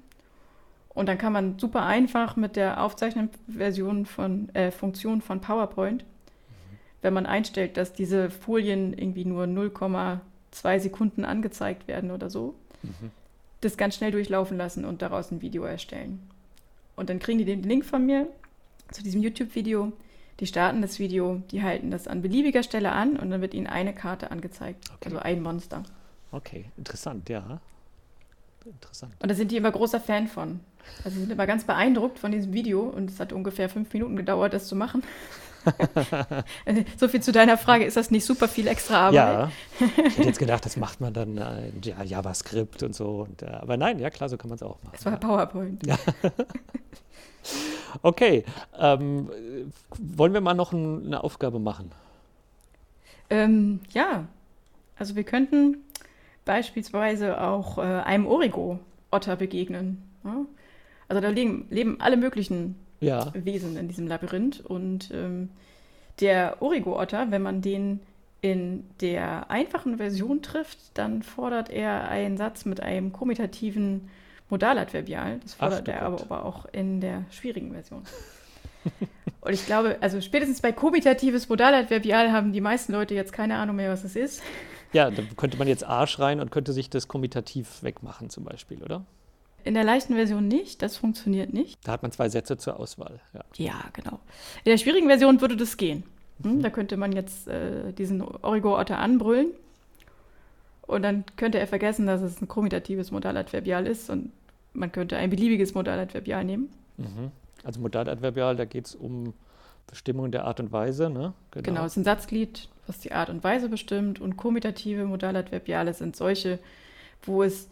Und dann kann man super einfach mit der Aufzeichnungsversion von äh, Funktion von PowerPoint, wenn man einstellt, dass diese Folien irgendwie nur 0,2 Sekunden angezeigt werden oder so, das ganz schnell durchlaufen lassen und daraus ein Video erstellen. Und dann kriegen die den Link von mir zu diesem YouTube-Video. Die starten das Video, die halten das an beliebiger Stelle an und dann wird ihnen eine Karte angezeigt, Okay. also ein Monster. Okay, interessant, ja. Interessant. Und da sind die immer großer Fan von. Also sie sind immer ganz beeindruckt von diesem Video und es hat ungefähr fünf Minuten gedauert, das zu machen. So viel zu deiner Frage, ist das nicht super viel extra Arbeit? Ja, ich hätte jetzt gedacht, das macht man dann äh, in ja, JavaScript und so. Und, äh, aber nein, ja klar, so kann man es auch machen. Es war PowerPoint. Okay, ähm, äh, wollen wir mal noch ein, eine Aufgabe machen? Ähm, ja, also wir könnten beispielsweise auch äh, einem Origo-Otter begegnen. Ja? Also da leben, leben alle möglichen Ja, Wesen in diesem Labyrinth. Und ähm, der Origo-Otter, wenn man den in der einfachen Version trifft, dann fordert er einen Satz mit einem komitativen Modaladverbial. Das fordert du er aber, aber auch in der schwierigen Version. Und ich glaube, also spätestens bei komitatives Modaladverbial haben die meisten Leute jetzt keine Ahnung mehr, was es ist. Ja, da könnte man jetzt A schreien und könnte sich das kommutativ wegmachen zum Beispiel, oder? In der leichten Version nicht, das funktioniert nicht. Da hat man zwei Sätze zur Auswahl. Ja, ja genau. In der schwierigen Version würde das gehen. Hm, da könnte man jetzt äh, diesen Origo-Otter anbrüllen und dann könnte er vergessen, dass es ein kommutatives Modaladverbial ist und man könnte ein beliebiges Modaladverbial nehmen. Mhm. Also Modaladverbial, da geht es um Bestimmung der Art und Weise, ne? Genau. genau, es ist ein Satzglied, was die Art und Weise bestimmt und kommutative Modaladverbiale sind solche, wo es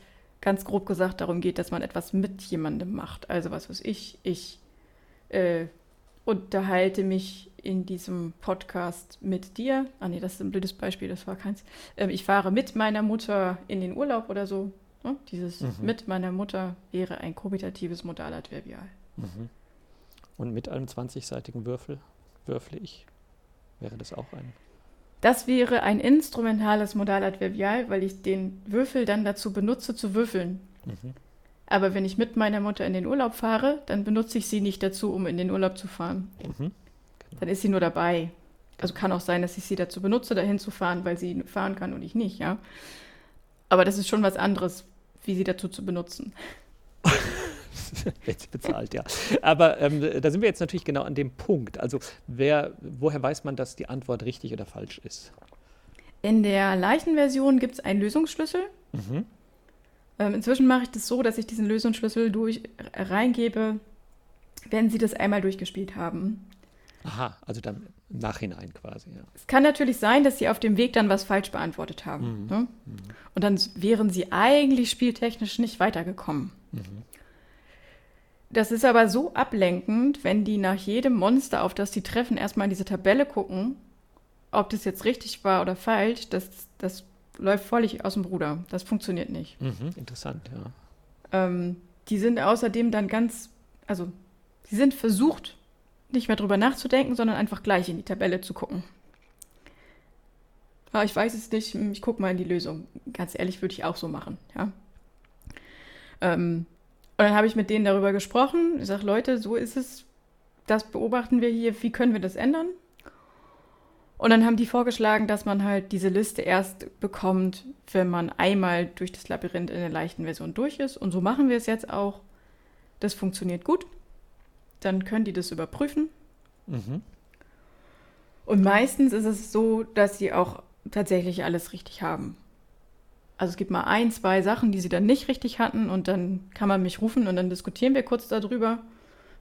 ganz grob gesagt darum geht, dass man etwas mit jemandem macht. Also was weiß ich, ich äh, unterhalte mich in diesem Podcast mit dir. Ah nee, das ist ein blödes Beispiel, das war keins. Ähm, ich fahre mit meiner Mutter in den Urlaub oder so. Ne? Dieses mhm. mit meiner Mutter wäre ein komitatives Modaladverbial. Mhm. Und mit einem 20-seitigen Würfel würfle ich. Wäre das auch ein? Das wäre ein instrumentales Modaladverbial, weil ich den Würfel dann dazu benutze, zu würfeln. Mhm. Aber wenn ich mit meiner Mutter in den Urlaub fahre, dann benutze ich sie nicht dazu, um in den Urlaub zu fahren. Mhm. Genau. Dann ist sie nur dabei. Also kann auch sein, dass ich sie dazu benutze, dahin zu fahren, weil sie fahren kann und ich nicht, ja. Aber das ist schon was anderes, wie sie dazu zu benutzen. Wenn sie bezahlt, ja. Aber ähm, da sind wir jetzt natürlich genau an dem Punkt. Also wer, woher weiß man, dass die Antwort richtig oder falsch ist? In der leichten Version gibt es einen Lösungsschlüssel. Mhm. Ähm, inzwischen mache ich das so, dass ich diesen Lösungsschlüssel durch reingebe, wenn Sie das einmal durchgespielt haben. Aha, also dann im Nachhinein quasi, ja. Es kann natürlich sein, dass Sie auf dem Weg dann was falsch beantwortet haben. Mhm. Ne? Mhm. Und dann wären Sie eigentlich spieltechnisch nicht weitergekommen. Mhm. Das ist aber so ablenkend, wenn die nach jedem Monster, auf das sie treffen, erstmal in diese Tabelle gucken, ob das jetzt richtig war oder falsch, das, das läuft völlig aus dem Bruder. Das funktioniert nicht. Mhm, interessant, ja. Ähm, die sind außerdem dann ganz, also sie sind versucht, nicht mehr drüber nachzudenken, sondern einfach gleich in die Tabelle zu gucken. Aber ich weiß es nicht, ich gucke mal in die Lösung. Ganz ehrlich, würde ich auch so machen, ja. Ähm, und dann habe ich mit denen darüber gesprochen. Ich sage, Leute, so ist es. Das beobachten wir hier. Wie können wir das ändern? Und dann haben die vorgeschlagen, dass man halt diese Liste erst bekommt, wenn man einmal durch das Labyrinth in der leichten Version durch ist. Und so machen wir es jetzt auch. Das funktioniert gut. Dann können die das überprüfen. Mhm. Und meistens ist es so, dass sie auch tatsächlich alles richtig haben. Also es gibt mal ein, zwei Sachen, die sie dann nicht richtig hatten und dann kann man mich rufen und dann diskutieren wir kurz darüber.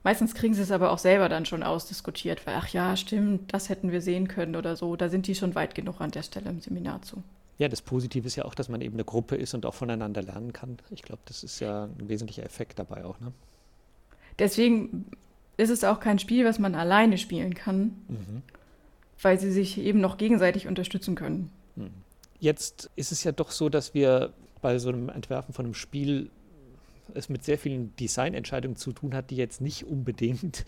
Meistens kriegen sie es aber auch selber dann schon ausdiskutiert, weil, ach ja, stimmt, das hätten wir sehen können oder so. Da sind die schon weit genug an der Stelle im Seminar zu. Ja, das Positive ist ja auch, dass man eben eine Gruppe ist und auch voneinander lernen kann. Ich glaube, das ist ja ein wesentlicher Effekt dabei auch. Ne? Deswegen ist es auch kein Spiel, was man alleine spielen kann, mhm. weil sie sich eben noch gegenseitig unterstützen können. Mhm. Jetzt ist es ja doch so, dass wir bei so einem Entwerfen von einem Spiel es mit sehr vielen Designentscheidungen zu tun hat, die jetzt nicht unbedingt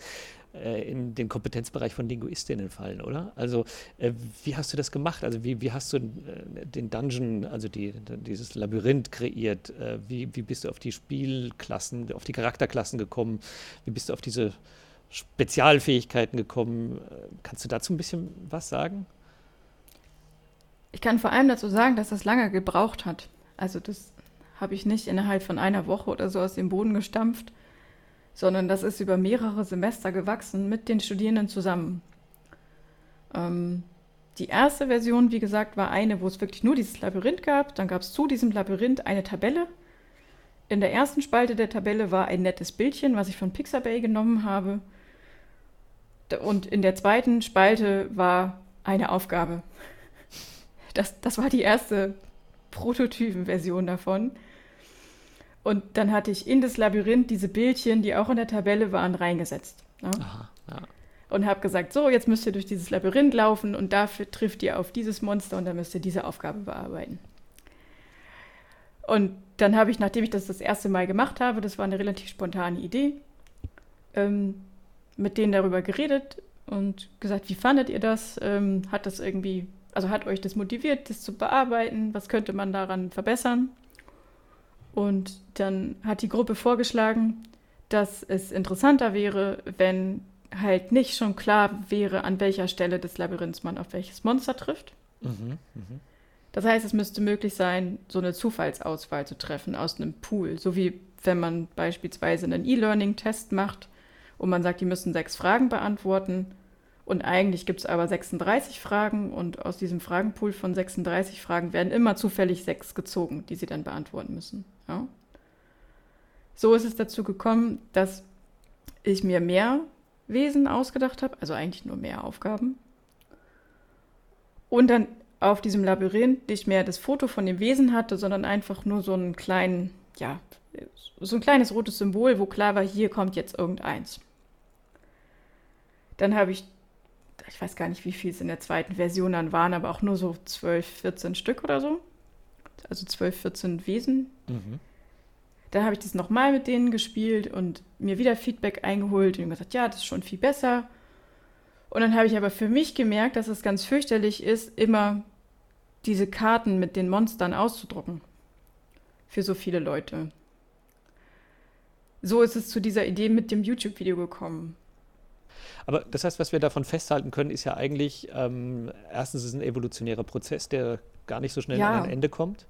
äh, in den Kompetenzbereich von Linguistinnen fallen, oder? Also äh, wie hast du das gemacht? Also wie, wie hast du äh, den Dungeon, also die, dieses Labyrinth kreiert? Wie, wie bist du auf die Spielklassen, auf die Charakterklassen gekommen? Wie bist du auf diese Spezialfähigkeiten gekommen? Kannst du dazu ein bisschen was sagen? Ich kann vor allem dazu sagen, dass das lange gebraucht hat. Also das habe ich nicht innerhalb von einer Woche oder so aus dem Boden gestampft, sondern das ist über mehrere Semester gewachsen mit den Studierenden zusammen. Ähm, die erste Version, wie gesagt, war eine, wo es wirklich nur dieses Labyrinth gab. Dann gab es zu diesem Labyrinth eine Tabelle. In der ersten Spalte der Tabelle war ein nettes Bildchen, was ich von Pixabay genommen habe. Und in der zweiten Spalte war eine Aufgabe. Das, das war die erste Prototypenversion davon. Und dann hatte ich in das Labyrinth diese Bildchen, die auch in der Tabelle waren, reingesetzt. Ne? Aha, ja. Und habe gesagt, so, jetzt müsst ihr durch dieses Labyrinth laufen und dafür trifft ihr auf dieses Monster und dann müsst ihr diese Aufgabe bearbeiten. Und dann habe ich, nachdem ich das das erste Mal gemacht habe, das war eine relativ spontane Idee, ähm, mit denen darüber geredet und gesagt, wie fandet ihr das? Ähm, hat das irgendwie also hat euch das motiviert, das zu bearbeiten? Was könnte man daran verbessern? Und dann hat die Gruppe vorgeschlagen, dass es interessanter wäre, wenn halt nicht schon klar wäre, an welcher Stelle des Labyrinths man auf welches Monster trifft. Mhm, mh. Das heißt, es müsste möglich sein, so eine Zufallsauswahl zu treffen aus einem Pool. So wie wenn man beispielsweise einen E-Learning-Test macht und man sagt, die müssen sechs Fragen beantworten. Und eigentlich gibt es aber 36 Fragen und aus diesem Fragenpool von 36 Fragen werden immer zufällig sechs gezogen, die sie dann beantworten müssen. Ja? So ist es dazu gekommen, dass ich mir mehr Wesen ausgedacht habe, also eigentlich nur mehr Aufgaben. Und dann auf diesem Labyrinth nicht mehr das Foto von dem Wesen hatte, sondern einfach nur so einen kleinen, ja, so ein kleines rotes Symbol, wo klar war, hier kommt jetzt irgendeins. Dann habe ich, ich weiß gar nicht, wie viel es in der zweiten Version dann waren, aber auch nur so 12, 14 Stück oder so. Also 12, 14 Wesen. Mhm. Dann habe ich das nochmal mit denen gespielt und mir wieder Feedback eingeholt und gesagt, ja, das ist schon viel besser. Und dann habe ich aber für mich gemerkt, dass es ganz fürchterlich ist, immer diese Karten mit den Monstern auszudrucken. Für so viele Leute. So ist es zu dieser Idee mit dem YouTube-Video gekommen. Aber das heißt, was wir davon festhalten können, ist ja eigentlich, ähm, erstens ist es ein evolutionärer Prozess, der gar nicht so schnell ja. an ein Ende kommt.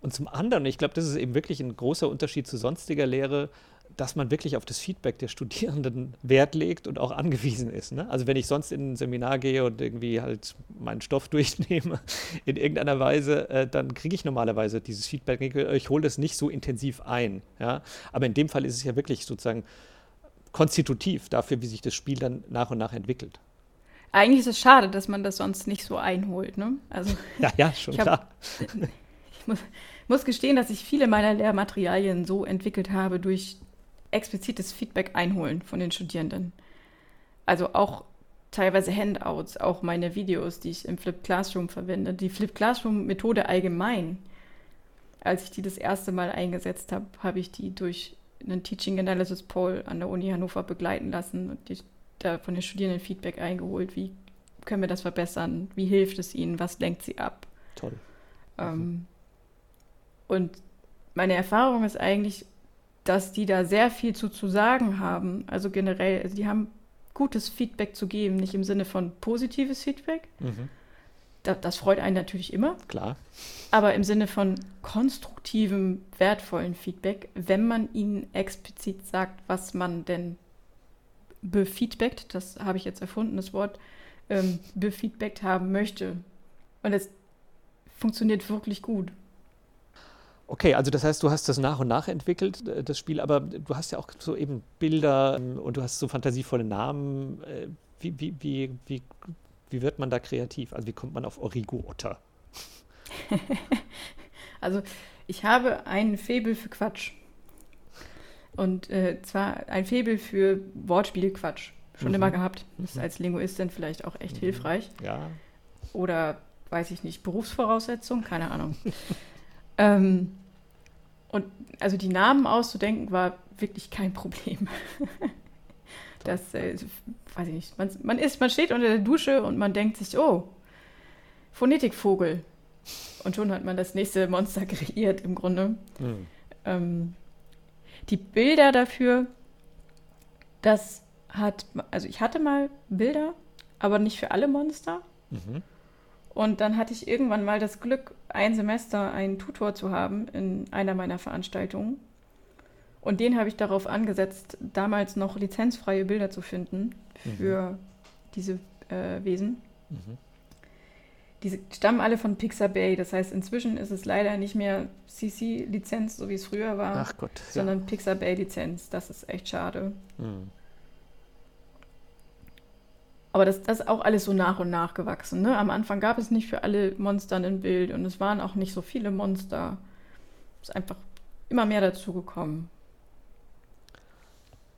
Und zum anderen, ich glaube, das ist eben wirklich ein großer Unterschied zu sonstiger Lehre, dass man wirklich auf das Feedback der Studierenden Wert legt und auch angewiesen ist. Ne? Also wenn ich sonst in ein Seminar gehe und irgendwie halt meinen Stoff durchnehme in irgendeiner Weise, äh, dann kriege ich normalerweise dieses Feedback. Ich hole das nicht so intensiv ein. Ja? Aber in dem Fall ist es ja wirklich sozusagen konstitutiv dafür, wie sich das Spiel dann nach und nach entwickelt. Eigentlich ist es schade, dass man das sonst nicht so einholt. Ne? Also, ja, ja, schon hab, klar. Ich muss, muss gestehen, dass ich viele meiner Lehrmaterialien so entwickelt habe durch explizites Feedback einholen von den Studierenden. Also auch teilweise Handouts, auch meine Videos, die ich im Flip Classroom verwende. Die Flip Classroom-Methode allgemein, als ich die das erste Mal eingesetzt habe, habe ich die durch einen Teaching Analysis Poll an der Uni Hannover begleiten lassen und die, da von den Studierenden Feedback eingeholt. Wie können wir das verbessern? Wie hilft es ihnen? Was lenkt sie ab? Toll. Ähm, und meine Erfahrung ist eigentlich, dass die da sehr viel zu, zu sagen haben. Also generell, also die haben gutes Feedback zu geben, nicht im Sinne von positives Feedback. Mhm. Da, das freut einen natürlich immer. Klar. Aber im Sinne von konstruktivem, wertvollen Feedback, wenn man ihnen explizit sagt, was man denn befeedbackt, das habe ich jetzt erfunden, das Wort, ähm, befeedbackt haben möchte. Und es funktioniert wirklich gut. Okay, also das heißt, du hast das nach und nach entwickelt, äh, das Spiel, aber du hast ja auch so eben Bilder ähm, und du hast so fantasievolle Namen. Äh, wie, wie, wie, wie, wie wird man da kreativ? Also wie kommt man auf Origo Otter? also ich habe ein Faible für Quatsch. Und äh, zwar ein Faible für Wortspielquatsch. Schon mhm. immer gehabt. Ist mhm. als Linguistin vielleicht auch echt mhm. hilfreich. Ja. Oder, weiß ich nicht, Berufsvoraussetzung, keine Ahnung. Ähm, und also die Namen auszudenken war wirklich kein Problem. das, äh, weiß ich nicht. Man, man, ist, man steht unter der Dusche und man denkt sich, oh, Phonetikvogel. Und schon hat man das nächste Monster kreiert im Grunde. Mhm. Ähm, die Bilder dafür, das hat, also ich hatte mal Bilder, aber nicht für alle Monster. Mhm. Und dann hatte ich irgendwann mal das Glück, ein Semester einen Tutor zu haben in einer meiner Veranstaltungen. Und den habe ich darauf angesetzt, damals noch lizenzfreie Bilder zu finden für mhm. diese äh, Wesen. Mhm. Diese stammen alle von Pixabay. Das heißt, inzwischen ist es leider nicht mehr CC-Lizenz, so wie es früher war, Gott, sondern ja. Pixabay-Lizenz. Das ist echt schade. Mhm. Aber das, das ist auch alles so nach und nach gewachsen. Ne? Am Anfang gab es nicht für alle Monster ein Bild und es waren auch nicht so viele Monster. Es ist einfach immer mehr dazu gekommen.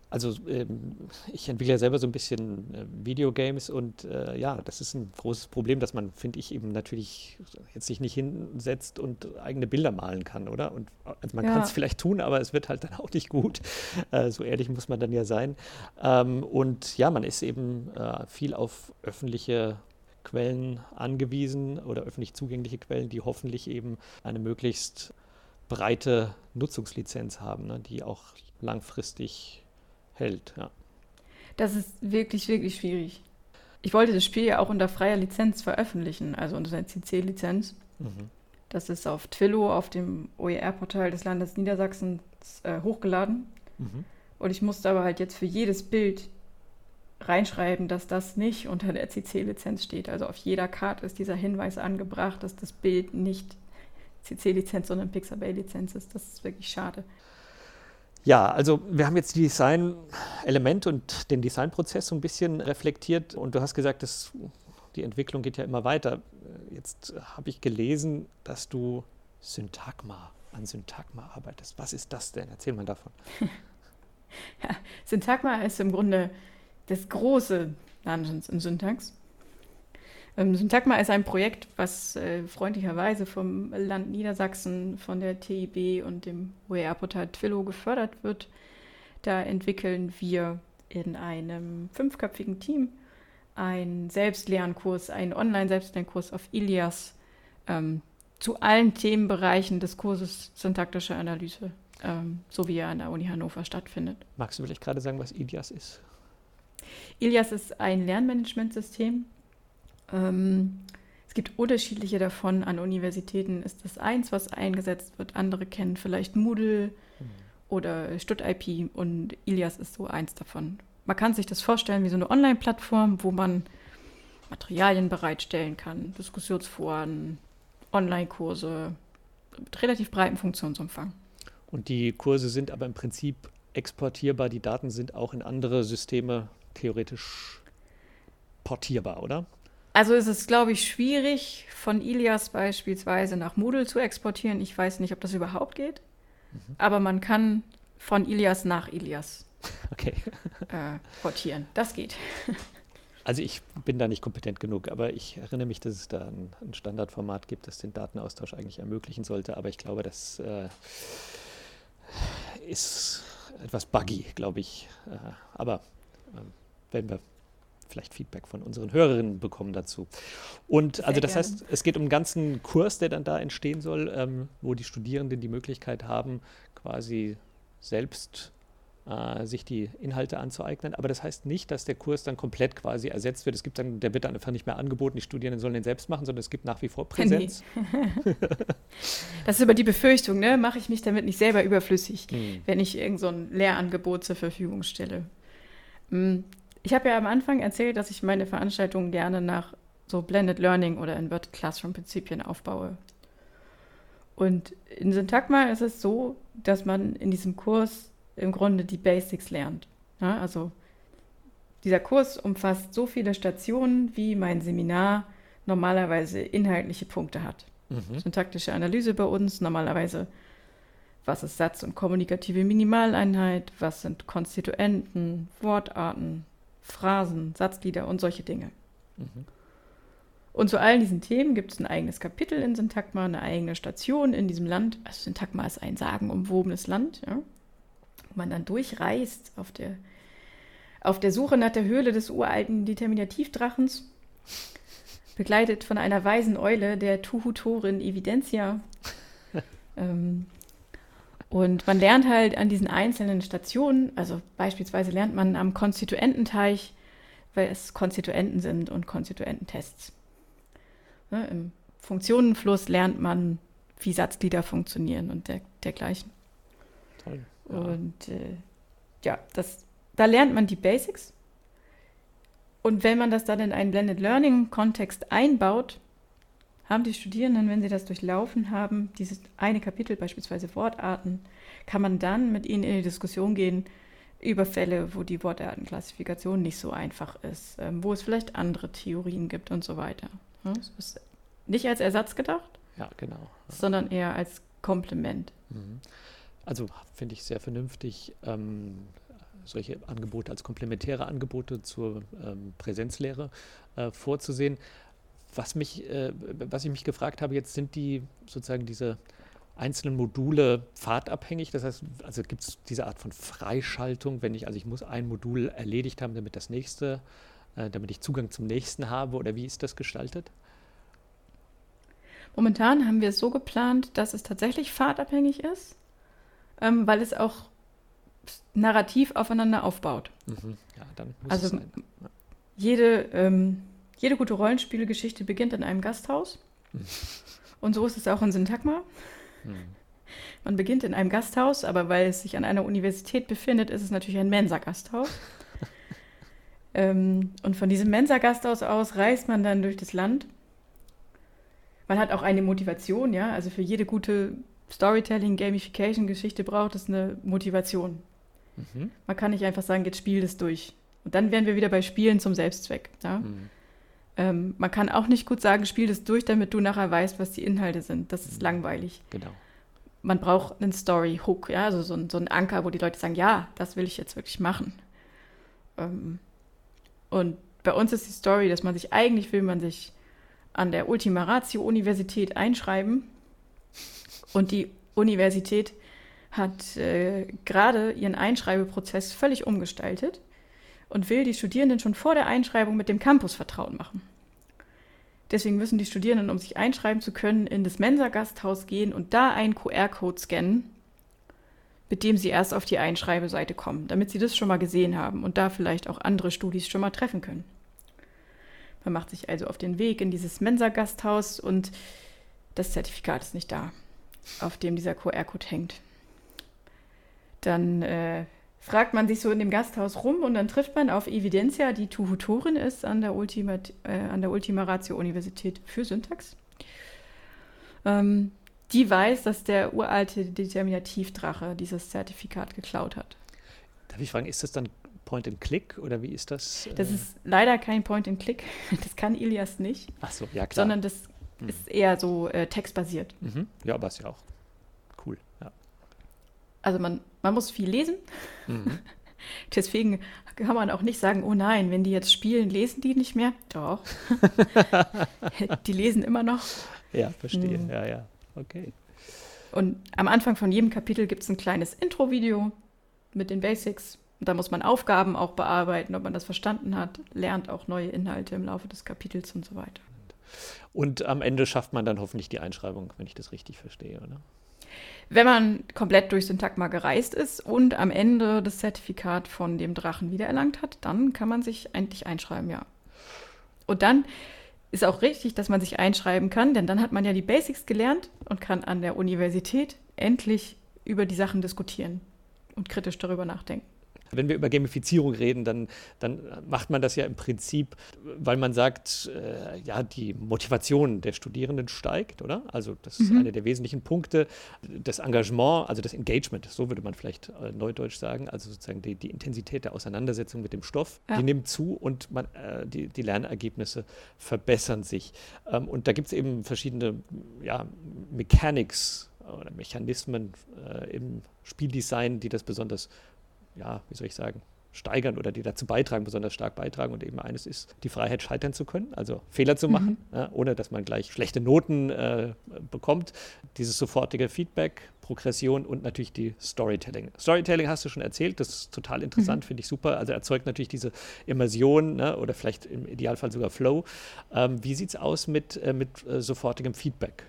Also ähm, ich entwickle ja selber so ein bisschen äh, Videogames und äh, ja, das ist ein großes Problem, dass man, finde ich, eben natürlich jetzt sich nicht hinsetzt und eigene Bilder malen kann, oder? Und also man ja. kann es vielleicht tun, aber es wird halt dann auch nicht gut. Äh, so ehrlich muss man dann ja sein. Ähm, und ja, man ist eben äh, viel auf öffentliche Quellen angewiesen oder öffentlich zugängliche Quellen, die hoffentlich eben eine möglichst breite Nutzungslizenz haben, ne, die auch langfristig hält. Ja. Das ist wirklich, wirklich schwierig. Ich wollte das Spiel ja auch unter freier Lizenz veröffentlichen, also unter einer CC-Lizenz. Mhm. Das ist auf Twillo, auf dem OER-Portal des Landes Niedersachsen äh, hochgeladen. Mhm. Und ich musste aber halt jetzt für jedes Bild reinschreiben, dass das nicht unter der CC-Lizenz steht. Also auf jeder Karte ist dieser Hinweis angebracht, dass das Bild nicht CC-Lizenz, sondern Pixabay-Lizenz ist. Das ist wirklich schade. Ja, also wir haben jetzt die Design-Elemente und den Designprozess so ein bisschen reflektiert und du hast gesagt, dass die Entwicklung geht ja immer weiter. Jetzt habe ich gelesen, dass du Syntagma an Syntagma arbeitest. Was ist das denn? Erzähl mal davon. ja, Syntagma ist im Grunde das große Dungeons in Syntax. Ähm, Syntagma ist ein Projekt, was äh, freundlicherweise vom Land Niedersachsen, von der TIB und dem OER-Portal Twillo gefördert wird. Da entwickeln wir in einem fünfköpfigen Team einen Selbstlernkurs, einen Online-Selbstlernkurs auf Ilias ähm, zu allen Themenbereichen des Kurses Syntaktische Analyse, ähm, so wie er an der Uni Hannover stattfindet. Magst du vielleicht gerade sagen, was Ilias ist? Ilias ist ein Lernmanagementsystem. Ähm, es gibt unterschiedliche davon. An Universitäten ist das eins, was eingesetzt wird. Andere kennen vielleicht Moodle mhm. oder StudIP und Ilias ist so eins davon. Man kann sich das vorstellen wie so eine Online-Plattform, wo man Materialien bereitstellen kann, Diskussionsforen, Online-Kurse mit relativ breitem Funktionsumfang. Und die Kurse sind aber im Prinzip exportierbar. Die Daten sind auch in andere Systeme theoretisch portierbar, oder? Also ist es, glaube ich, schwierig, von Ilias beispielsweise nach Moodle zu exportieren. Ich weiß nicht, ob das überhaupt geht. Mhm. Aber man kann von Ilias nach Ilias okay. äh, portieren. Das geht. Also ich bin da nicht kompetent genug, aber ich erinnere mich, dass es da ein, ein Standardformat gibt, das den Datenaustausch eigentlich ermöglichen sollte. Aber ich glaube, das äh, ist etwas buggy, glaube ich. Äh, aber äh, werden wir vielleicht Feedback von unseren Hörerinnen bekommen dazu. Und Sehr also das gerne. heißt, es geht um einen ganzen Kurs, der dann da entstehen soll, ähm, wo die Studierenden die Möglichkeit haben, quasi selbst äh, sich die Inhalte anzueignen. Aber das heißt nicht, dass der Kurs dann komplett quasi ersetzt wird. Es gibt dann, der wird dann einfach nicht mehr angeboten, die Studierenden sollen den selbst machen, sondern es gibt nach wie vor Präsenz. Nee. das ist aber die Befürchtung, ne? Mache ich mich damit nicht selber überflüssig, hm. wenn ich irgend so ein Lehrangebot zur Verfügung stelle. Hm. Ich habe ja am Anfang erzählt, dass ich meine Veranstaltungen gerne nach so Blended Learning oder Inverted Classroom Prinzipien aufbaue. Und in Syntagma ist es so, dass man in diesem Kurs im Grunde die Basics lernt. Ja, also dieser Kurs umfasst so viele Stationen, wie mein Seminar normalerweise inhaltliche Punkte hat. Mhm. Syntaktische Analyse bei uns normalerweise, was ist Satz- und kommunikative Minimaleinheit, was sind Konstituenten, Wortarten, Phrasen, Satzglieder und solche Dinge. Mhm. Und zu allen diesen Themen gibt es ein eigenes Kapitel in Syntagma, eine eigene Station in diesem Land. Also Syntagma ist ein sagenumwobenes Land, ja man dann durchreist auf der, auf der Suche nach der Höhle des uralten Determinativdrachens, begleitet von einer weisen Eule, der Tuhutorin Evidentia. ähm, und man lernt halt an diesen einzelnen Stationen, also beispielsweise lernt man am Konstituententeich, weil es Konstituenten sind und Konstituententests. Ne, Im Funktionenfluss lernt man, wie Satzglieder funktionieren und der, dergleichen. Toll. Ja. Und äh, ja, das, da lernt man die Basics. Und wenn man das dann in einen Blended Learning-Kontext einbaut, haben die Studierenden, wenn sie das durchlaufen haben, dieses eine Kapitel, beispielsweise Wortarten, kann man dann mit ihnen in die Diskussion gehen über Fälle, wo die Wortartenklassifikation nicht so einfach ist, ähm, wo es vielleicht andere Theorien gibt und so weiter. Das ist nicht als Ersatz gedacht, ja, genau. Sondern eher als Komplement. Mhm. Also finde ich sehr vernünftig, ähm, solche Angebote als komplementäre Angebote zur ähm, Präsenzlehre äh, vorzusehen. Was, mich, äh, was ich mich gefragt habe, jetzt sind die sozusagen diese einzelnen Module pfadabhängig. Das heißt, also gibt es diese Art von Freischaltung, wenn ich, also ich muss ein Modul erledigt haben, damit das nächste, äh, damit ich Zugang zum nächsten habe oder wie ist das gestaltet? Momentan haben wir es so geplant, dass es tatsächlich pfadabhängig ist ähm, weil es auch narrativ aufeinander aufbaut. Mhm. Ja, dann muss also es sein. Jede, ähm, jede gute Rollenspielgeschichte beginnt in einem Gasthaus. Und so ist es auch in Syntagma. Man beginnt in einem Gasthaus, aber weil es sich an einer Universität befindet, ist es natürlich ein Mensa-Gasthaus. ähm, und von diesem Mensa-Gasthaus aus reist man dann durch das Land. Man hat auch eine Motivation, ja. Also für jede gute Storytelling, Gamification-Geschichte braucht es eine Motivation. Mhm. Man kann nicht einfach sagen, jetzt spiel das durch. Und dann wären wir wieder bei Spielen zum Selbstzweck. Ja? Mhm. Ähm, man kann auch nicht gut sagen, spiel das durch, damit du nachher weißt, was die Inhalte sind. Das ist langweilig. Genau. Man braucht einen Story-Hook, ja, also so ein, so ein Anker, wo die Leute sagen, ja, das will ich jetzt wirklich machen. Ähm, und bei uns ist die Story, dass man sich eigentlich will man sich an der Ultima Ratio Universität einschreiben. Und die Universität hat äh, gerade ihren Einschreibeprozess völlig umgestaltet und will die Studierenden schon vor der Einschreibung mit dem Campus vertraut machen. Deswegen müssen die Studierenden, um sich einschreiben zu können, in das Mensa-Gasthaus gehen und da einen QR-Code scannen, mit dem sie erst auf die Einschreibeseite kommen, damit sie das schon mal gesehen haben und da vielleicht auch andere Studis schon mal treffen können. Man macht sich also auf den Weg in dieses Mensa-Gasthaus und das Zertifikat ist nicht da, auf dem dieser QR-Code hängt. Dann äh, fragt man sich so in dem Gasthaus rum und dann trifft man auf Evidentia, die Tutorin ist an der Ultima, äh, an der Ultima Ratio Universität für Syntax. Ähm, die weiß, dass der uralte Determinativdrache dieses Zertifikat geklaut hat. Darf ich fragen, ist das dann Point and Click oder wie ist das? Das äh? ist leider kein Point and Click. Das kann Ilias nicht. Ach so, ja klar. Sondern das Hm. ist eher so äh, textbasiert. Mhm. Ja, aber ist ja auch cool. Ja. Also man, man muss viel lesen. Mhm. Deswegen kann man auch nicht sagen, oh nein, wenn die jetzt spielen, lesen die nicht mehr. Doch. die lesen immer noch. Ja, verstehe. Mhm. Ja, ja. Okay. Und am Anfang von jedem Kapitel gibt es ein kleines Intro-Video mit den Basics. Da muss man Aufgaben auch bearbeiten, ob man das verstanden hat, lernt auch neue Inhalte im Laufe des Kapitels und so weiter. Und am Ende schafft man dann hoffentlich die Einschreibung, wenn ich das richtig verstehe, oder? Wenn man komplett durch Syntagma gereist ist und am Ende das Zertifikat von dem Drachen wiedererlangt hat, dann kann man sich endlich einschreiben, ja. Und dann ist auch richtig, dass man sich einschreiben kann, denn dann hat man ja die Basics gelernt und kann an der Universität endlich über die Sachen diskutieren und kritisch darüber nachdenken. Wenn wir über Gamifizierung reden, dann, dann macht man das ja im Prinzip, weil man sagt, äh, ja, die Motivation der Studierenden steigt, oder? Also das ist Mhm. einer der wesentlichen Punkte. Das Engagement, also das Engagement, so würde man vielleicht äh, neudeutsch sagen, also sozusagen die, die Intensität der Auseinandersetzung mit dem Stoff, Ja. die nimmt zu und man, äh, die, die Lernergebnisse verbessern sich. Ähm, und da gibt es eben verschiedene ja, Mechanics oder Mechanismen äh, im Spieldesign, die das besonders ja, wie soll ich sagen, steigern oder die dazu beitragen, besonders stark beitragen. Und eben eines ist, die Freiheit scheitern zu können, also Fehler zu machen, ja, ohne dass man gleich schlechte Noten äh, bekommt. Dieses sofortige Feedback, Progression und natürlich die Storytelling. Storytelling hast du schon erzählt, das ist total interessant, finde ich super. Also erzeugt natürlich diese Immersion ne, oder vielleicht im Idealfall sogar Flow. Ähm, wie sieht es aus mit, äh, mit äh, sofortigem Feedback?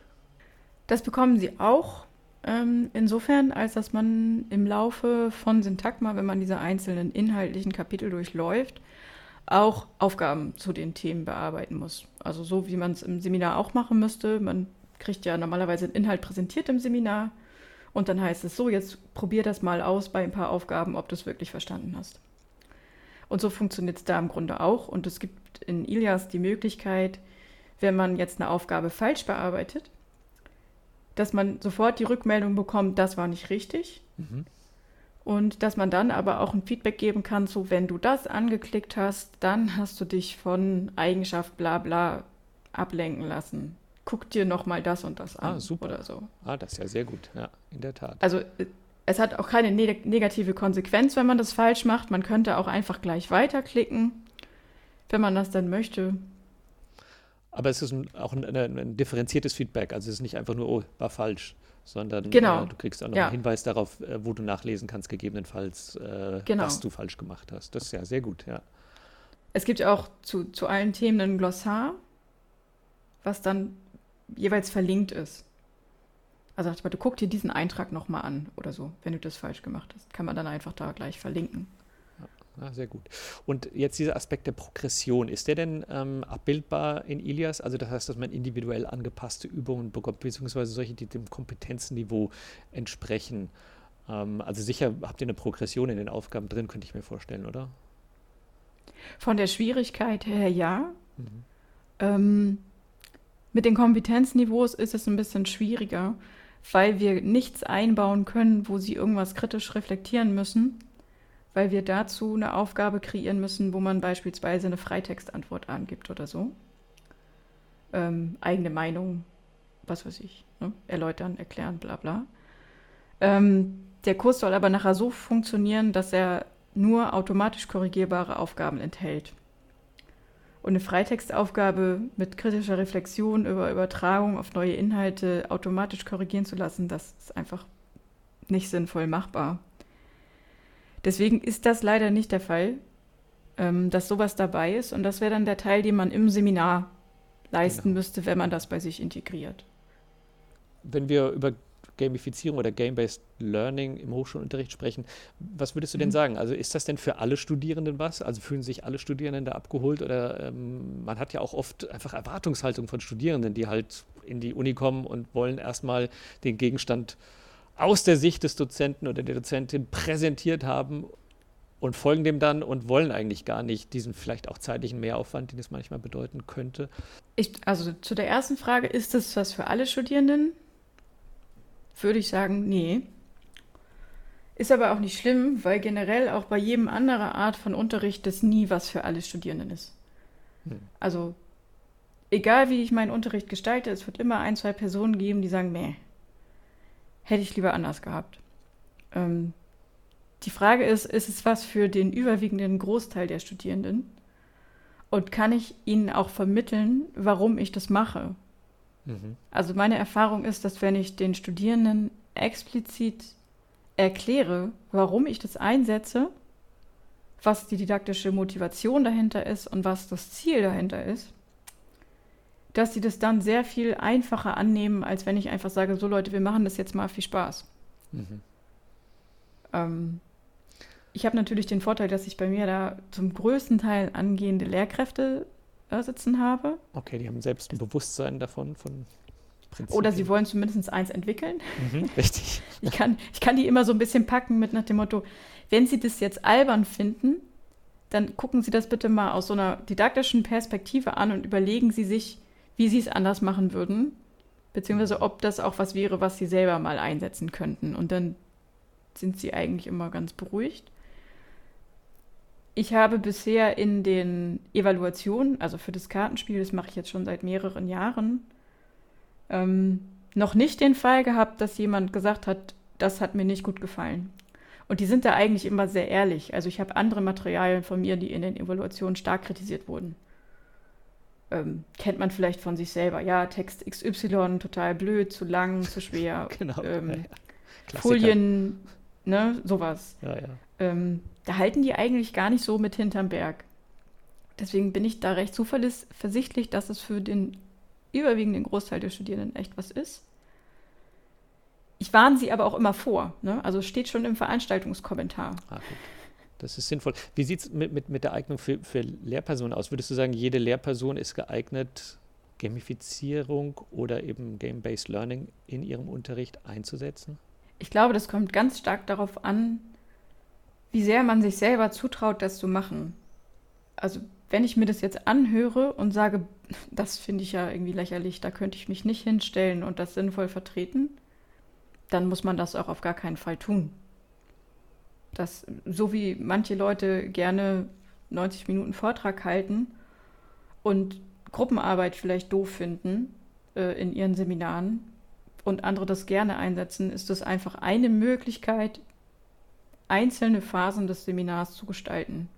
Das bekommen sie auch ähm, insofern, als dass man im Laufe von Syntagma, wenn man diese einzelnen inhaltlichen Kapitel durchläuft, auch Aufgaben zu den Themen bearbeiten muss. Also so, wie man es im Seminar auch machen müsste. Man kriegt ja normalerweise einen Inhalt präsentiert im Seminar und dann heißt es so, jetzt probier das mal aus bei ein paar Aufgaben, ob du es wirklich verstanden hast. Und so funktioniert es da im Grunde auch. Und es gibt in Ilias die Möglichkeit, wenn man jetzt eine Aufgabe falsch bearbeitet, dass man sofort die Rückmeldung bekommt, das war nicht richtig. Mhm. Und dass man dann aber auch ein Feedback geben kann, so wenn du das angeklickt hast, dann hast du dich von Eigenschaft bla bla ablenken lassen. Guck dir nochmal das und das an Ah, super. oder so. Ah, das ist ja sehr gut, ja, in der Tat. Also äh, es hat auch keine ne negative Konsequenz, wenn man das falsch macht. Man könnte auch einfach gleich weiterklicken, wenn man das dann möchte. Aber es ist auch ein, ein, ein differenziertes Feedback. Also es ist nicht einfach nur, oh, war falsch, sondern Genau. äh, du kriegst auch noch Ja. einen Hinweis darauf, äh, wo du nachlesen kannst, gegebenenfalls, äh, Genau. was du falsch gemacht hast. Das ist ja sehr gut, ja. Es gibt ja auch zu, zu allen Themen ein Glossar, was dann jeweils verlinkt ist. Also du guck dir diesen Eintrag nochmal an oder so, wenn du das falsch gemacht hast. Kann man dann einfach da gleich verlinken. Ja, sehr gut. Und jetzt dieser Aspekt der Progression, ist der denn ähm, abbildbar in Ilias? Also das heißt, dass man individuell angepasste Übungen bekommt, beziehungsweise solche, die dem Kompetenzniveau entsprechen. Ähm, also sicher habt ihr eine Progression in den Aufgaben drin, könnte ich mir vorstellen, oder? Von der Schwierigkeit her ja. Mhm. Ähm, mit den Kompetenzniveaus ist es ein bisschen schwieriger, weil wir nichts einbauen können, wo sie irgendwas kritisch reflektieren müssen, weil wir dazu eine Aufgabe kreieren müssen, wo man beispielsweise eine Freitextantwort angibt oder so. Ähm, eigene Meinung, was weiß ich, ne? erläutern, erklären, bla bla. Ähm, der Kurs soll aber nachher so funktionieren, dass er nur automatisch korrigierbare Aufgaben enthält. Und eine Freitextaufgabe mit kritischer Reflexion über Übertragung auf neue Inhalte automatisch korrigieren zu lassen, das ist einfach nicht sinnvoll machbar. Deswegen ist das leider nicht der Fall, ähm, dass sowas dabei ist. Und das wäre dann der Teil, den man im Seminar leisten genau. müsste, wenn man das bei sich integriert. Wenn wir über Gamifizierung oder Game-Based Learning im Hochschulunterricht sprechen. Was würdest du denn mhm. sagen? Also ist das denn für alle Studierenden was? Also fühlen sich alle Studierenden da abgeholt? Oder ähm, man hat ja auch oft einfach Erwartungshaltung von Studierenden, die halt in die Uni kommen und wollen erstmal den Gegenstand aus der Sicht des Dozenten oder der Dozentin präsentiert haben und folgen dem dann und wollen eigentlich gar nicht diesen vielleicht auch zeitlichen Mehraufwand, den es manchmal bedeuten könnte. Ich, also zu der ersten Frage, ist das was für alle Studierenden? würde ich sagen, nee. Ist aber auch nicht schlimm, weil generell auch bei jedem anderen Art von Unterricht das nie was für alle Studierenden ist. Hm. Also, egal wie ich meinen Unterricht gestalte, es wird immer ein, zwei Personen geben, die sagen, meh, hätte ich lieber anders gehabt. Ähm, die Frage ist, ist es was für den überwiegenden Großteil der Studierenden? Und kann ich ihnen auch vermitteln, warum ich das mache? Mhm. Also meine Erfahrung ist, dass wenn ich den Studierenden explizit erkläre, warum ich das einsetze, was die didaktische Motivation dahinter ist und was das Ziel dahinter ist, dass sie das dann sehr viel einfacher annehmen, als wenn ich einfach sage, so Leute, wir machen das jetzt mal viel Spaß. Mhm. Ähm, ich habe natürlich den Vorteil, dass ich bei mir da zum größten Teil angehende Lehrkräfte äh, sitzen habe. Okay, die haben selbst ein Bewusstsein davon, von Prinzipien. Oder sie wollen zumindest eins entwickeln. Mhm, richtig. Ich kann, ich kann die immer so ein bisschen packen mit nach dem Motto, wenn sie das jetzt albern finden, dann gucken Sie das bitte mal aus so einer didaktischen Perspektive an und überlegen Sie sich, wie Sie es anders machen würden, beziehungsweise ob das auch was wäre, was Sie selber mal einsetzen könnten. Und dann sind Sie eigentlich immer ganz beruhigt. Ich habe bisher in den Evaluationen, also für das Kartenspiel, das mache ich jetzt schon seit mehreren Jahren, ähm, noch nicht den Fall gehabt, dass jemand gesagt hat, das hat mir nicht gut gefallen. Und die sind da eigentlich immer sehr ehrlich. Also ich habe andere Materialien von mir, die in den Evaluationen stark kritisiert wurden. Ähm, kennt man vielleicht von sich selber. Ja, Text XY, total blöd, zu lang, zu schwer. genau. Ähm, ja, Folien, ne, sowas. Ja, ja. Ähm, da halten die eigentlich gar nicht so mit hinterm Berg. Deswegen bin ich da recht zuversichtlich, dass es für den überwiegenden Großteil der Studierenden echt was ist. Ich warne sie aber auch immer vor. Ne? Also steht schon im Veranstaltungskommentar. Ah, gut. Das ist sinnvoll. Wie sieht es mit, mit, mit der Eignung für, für Lehrpersonen aus? Würdest du sagen, jede Lehrperson ist geeignet, Gamifizierung oder eben Game-Based Learning in ihrem Unterricht einzusetzen? Ich glaube, das kommt ganz stark darauf an, wie sehr man sich selber zutraut, das zu machen. Also wenn ich mir das jetzt anhöre und sage, das finde ich ja irgendwie lächerlich, da könnte ich mich nicht hinstellen und das sinnvoll vertreten, dann muss man das auch auf gar keinen Fall tun. Das, so wie manche Leute gerne 90 Minuten Vortrag halten und Gruppenarbeit vielleicht doof finden äh, in ihren Seminaren und andere das gerne einsetzen, ist das einfach eine Möglichkeit, einzelne Phasen des Seminars zu gestalten.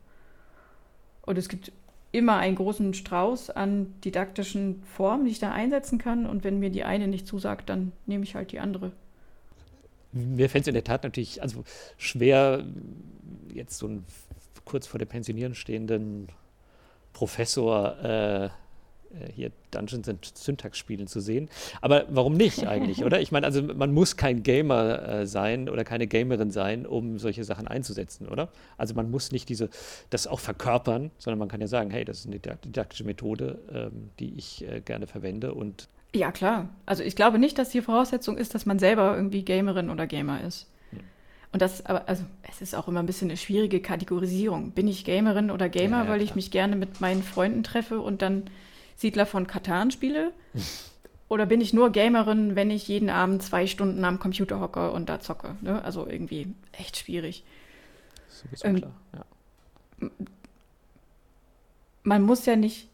Und es gibt immer einen großen Strauß an didaktischen Formen, die ich da einsetzen kann. Und wenn mir die eine nicht zusagt, dann nehme ich halt die andere. Mir fällt es in der Tat natürlich also schwer, jetzt so einen kurz vor der Pensionieren stehenden Professor äh, äh, hier Dungeons and Syntax spielen zu sehen. Aber warum nicht eigentlich, oder? Ich meine, also man muss kein Gamer äh, sein oder keine Gamerin sein, um solche Sachen einzusetzen, oder? Also man muss nicht diese, das auch verkörpern, sondern man kann ja sagen, hey, das ist eine didaktische Methode, ähm, die ich äh, gerne verwende und ja, klar. Also ich glaube nicht, dass die Voraussetzung ist, dass man selber irgendwie Gamerin oder Gamer ist. Und das, aber, also, es ist auch immer ein bisschen eine schwierige Kategorisierung. Bin ich Gamerin oder Gamer, ja, weil ich mich gerne mit meinen Freunden treffe und dann Siedler von Katan spiele? oder bin ich nur Gamerin, wenn ich jeden Abend zwei Stunden am Computer hocke und da zocke? Ne? Also irgendwie echt schwierig. Sowieso ähm, klar, ja. Man muss ja nicht,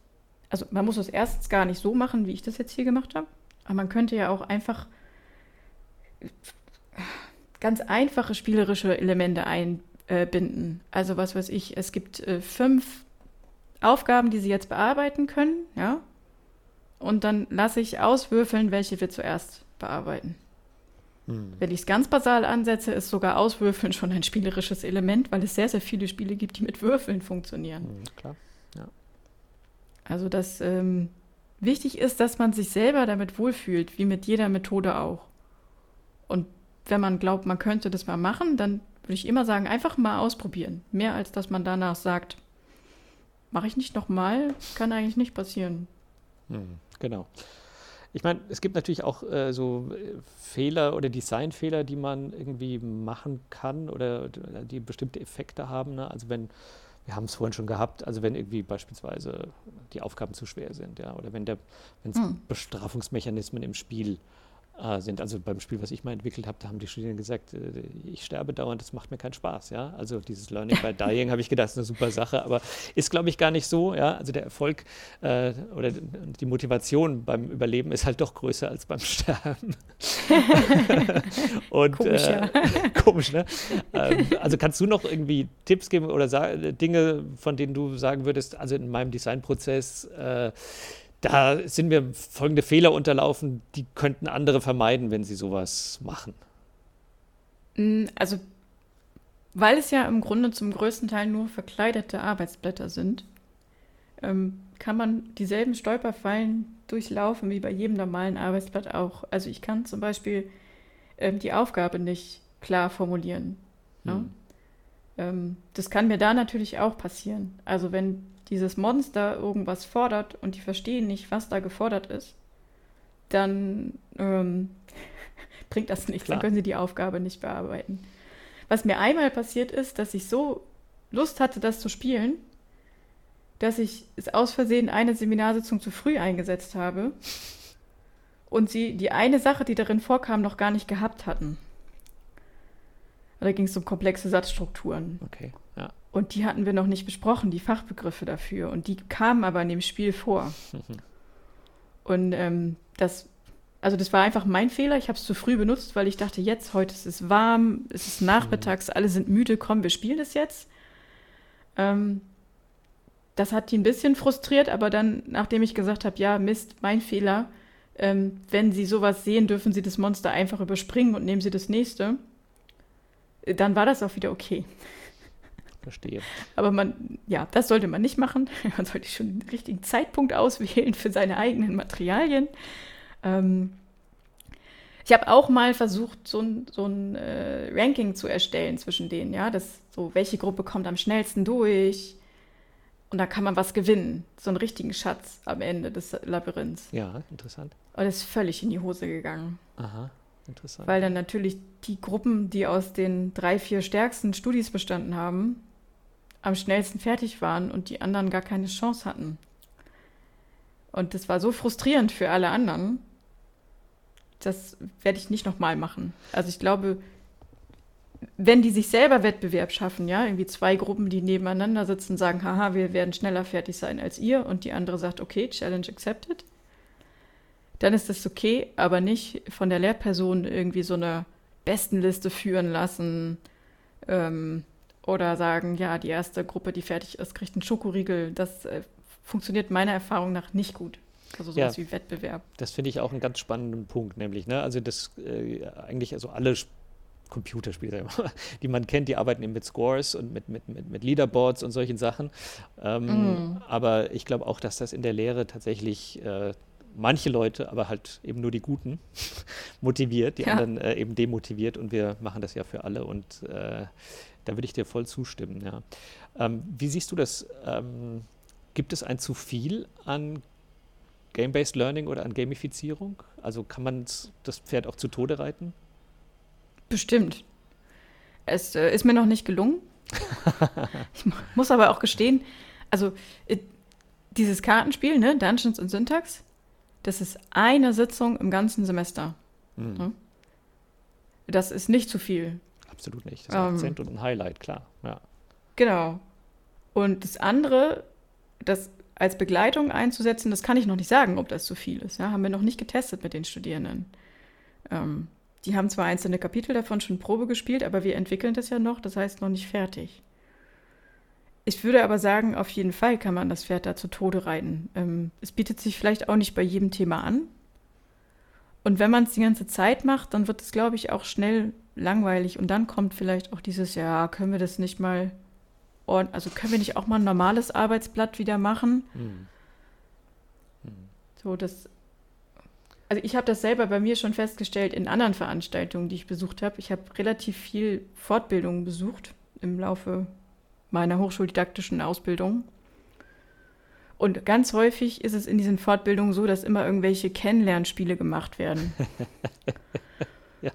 also man muss es erstens gar nicht so machen, wie ich das jetzt hier gemacht habe. Aber man könnte ja auch einfach ganz einfache spielerische Elemente einbinden. Also was weiß ich, es gibt äh, fünf Aufgaben, die Sie jetzt bearbeiten können, ja. Und dann lasse ich auswürfeln, welche wir zuerst bearbeiten. Hm. Wenn ich es ganz basal ansetze, ist sogar Auswürfeln schon ein spielerisches Element, weil es sehr, sehr viele Spiele gibt, die mit Würfeln funktionieren. Hm, klar. Also das ähm, wichtig ist, dass man sich selber damit wohlfühlt, wie mit jeder Methode auch. Und wenn man glaubt, man könnte das mal machen, dann würde ich immer sagen, einfach mal ausprobieren. Mehr als dass man danach sagt, mache ich nicht nochmal, kann eigentlich nicht passieren. Hm, genau. Ich meine, es gibt natürlich auch äh, so äh, Fehler oder Designfehler, die man irgendwie machen kann oder die bestimmte Effekte haben. Ne? Also wenn, wir haben es vorhin schon gehabt, also wenn irgendwie beispielsweise die Aufgaben zu schwer sind, ja, oder wenn es hm. Bestrafungsmechanismen im Spiel sind. Also beim Spiel, was ich mal entwickelt habe, da haben die Studierenden gesagt, äh, ich sterbe dauernd, das macht mir keinen Spaß. Ja? Also dieses Learning by Dying habe ich gedacht, ist eine super Sache, aber ist, glaube ich, gar nicht so. Ja? Also der Erfolg äh, oder die Motivation beim Überleben ist halt doch größer als beim Sterben. Und, komisch, äh, ja. komisch, ne? Ähm, also kannst du noch irgendwie Tipps geben oder Dinge, von denen du sagen würdest, also in meinem Designprozess, äh, da sind mir folgende Fehler unterlaufen, die könnten andere vermeiden, wenn sie sowas machen. Mm, also, weil es ja im Grunde zum größten Teil nur verkleidete Arbeitsblätter sind, ähm, kann man dieselben Stolperfallen durchlaufen wie bei jedem normalen Arbeitsblatt auch. Also ich kann zum Beispiel ähm, die Aufgabe nicht klar formulieren. Ne? Hm. Ähm, das kann mir da natürlich auch passieren. Also wenn dieses Monster irgendwas fordert und die verstehen nicht, was da gefordert ist, dann ähm, bringt das nichts. Klar. Dann können sie die Aufgabe nicht bearbeiten. Was mir einmal passiert ist, dass ich so Lust hatte, das zu spielen, dass ich es aus Versehen eine Seminarsitzung zu früh eingesetzt habe und sie die eine Sache, die darin vorkam, noch gar nicht gehabt hatten. Da ging es um komplexe Satzstrukturen. Okay. Und die hatten wir noch nicht besprochen, die Fachbegriffe dafür. Und die kamen aber in dem Spiel vor. Und ähm, das, also das war einfach mein Fehler. Ich habe es zu früh benutzt, weil ich dachte, jetzt, heute ist es warm, es ist nachmittags, alle sind müde, komm, wir spielen es jetzt. Ähm, das hat die ein bisschen frustriert, aber dann, nachdem ich gesagt habe, ja, Mist, mein Fehler, ähm, wenn Sie sowas sehen, dürfen Sie das Monster einfach überspringen und nehmen Sie das nächste. Dann war das auch wieder okay. Verstehe. Aber man, ja, das sollte man nicht machen. Man sollte schon den richtigen Zeitpunkt auswählen für seine eigenen Materialien. Ähm, ich habe auch mal versucht, so ein, so ein äh, Ranking zu erstellen zwischen denen, ja, das so, welche Gruppe kommt am schnellsten durch. Und da kann man was gewinnen. So einen richtigen Schatz am Ende des Labyrinths. Ja, interessant. Aber das ist völlig in die Hose gegangen. Aha, interessant. Weil dann natürlich die Gruppen, die aus den drei, vier stärksten Studis bestanden haben, am schnellsten fertig waren und die anderen gar keine Chance hatten. Und das war so frustrierend für alle anderen. Das werde ich nicht nochmal machen. Also ich glaube, wenn die sich selber Wettbewerb schaffen, ja, irgendwie zwei Gruppen, die nebeneinander sitzen, sagen, haha, wir werden schneller fertig sein als ihr und die andere sagt, okay, Challenge accepted, dann ist das okay, aber nicht von der Lehrperson irgendwie so eine Bestenliste führen lassen, ähm, oder sagen, ja, die erste Gruppe, die fertig ist, kriegt einen Schokoriegel. Das äh, funktioniert meiner Erfahrung nach nicht gut. Also sowas ja, wie Wettbewerb. Das finde ich auch einen ganz spannenden Punkt, nämlich, ne, also das äh, eigentlich, also alle Computerspiele, die man kennt, die arbeiten eben mit Scores und mit, mit, mit, mit Leaderboards und solchen Sachen. Ähm, mm. Aber ich glaube auch, dass das in der Lehre tatsächlich äh, manche Leute, aber halt eben nur die Guten, motiviert, die ja. anderen äh, eben demotiviert und wir machen das ja für alle und äh, da würde ich dir voll zustimmen, ja. Ähm, wie siehst du das? Ähm, gibt es ein zu viel an Game-Based Learning oder an Gamifizierung? Also kann man das Pferd auch zu Tode reiten? Bestimmt. Es äh, ist mir noch nicht gelungen. ich muss aber auch gestehen, also dieses Kartenspiel, ne, Dungeons und Syntax, das ist eine Sitzung im ganzen Semester. Mhm. Ne? Das ist nicht zu viel. Absolut nicht. Das ist ein ähm, Akzent und ein Highlight, klar. Ja. Genau. Und das andere, das als Begleitung einzusetzen, das kann ich noch nicht sagen, ob das zu viel ist. Ja, haben wir noch nicht getestet mit den Studierenden. Ähm, die haben zwar einzelne Kapitel davon schon Probe gespielt, aber wir entwickeln das ja noch, das heißt noch nicht fertig. Ich würde aber sagen, auf jeden Fall kann man das Pferd da zu Tode reiten. Ähm, es bietet sich vielleicht auch nicht bei jedem Thema an. Und wenn man es die ganze Zeit macht, dann wird es, glaube ich, auch schnell langweilig. Und dann kommt vielleicht auch dieses, ja, können wir das nicht mal, also können wir nicht auch mal ein normales Arbeitsblatt wieder machen? Hm. Hm. So, das also ich habe das selber bei mir schon festgestellt in anderen Veranstaltungen, die ich besucht habe. Ich habe relativ viel Fortbildungen besucht im Laufe meiner hochschuldidaktischen Ausbildung. Und ganz häufig ist es in diesen Fortbildungen so, dass immer irgendwelche Kennenlernspiele gemacht werden. ja.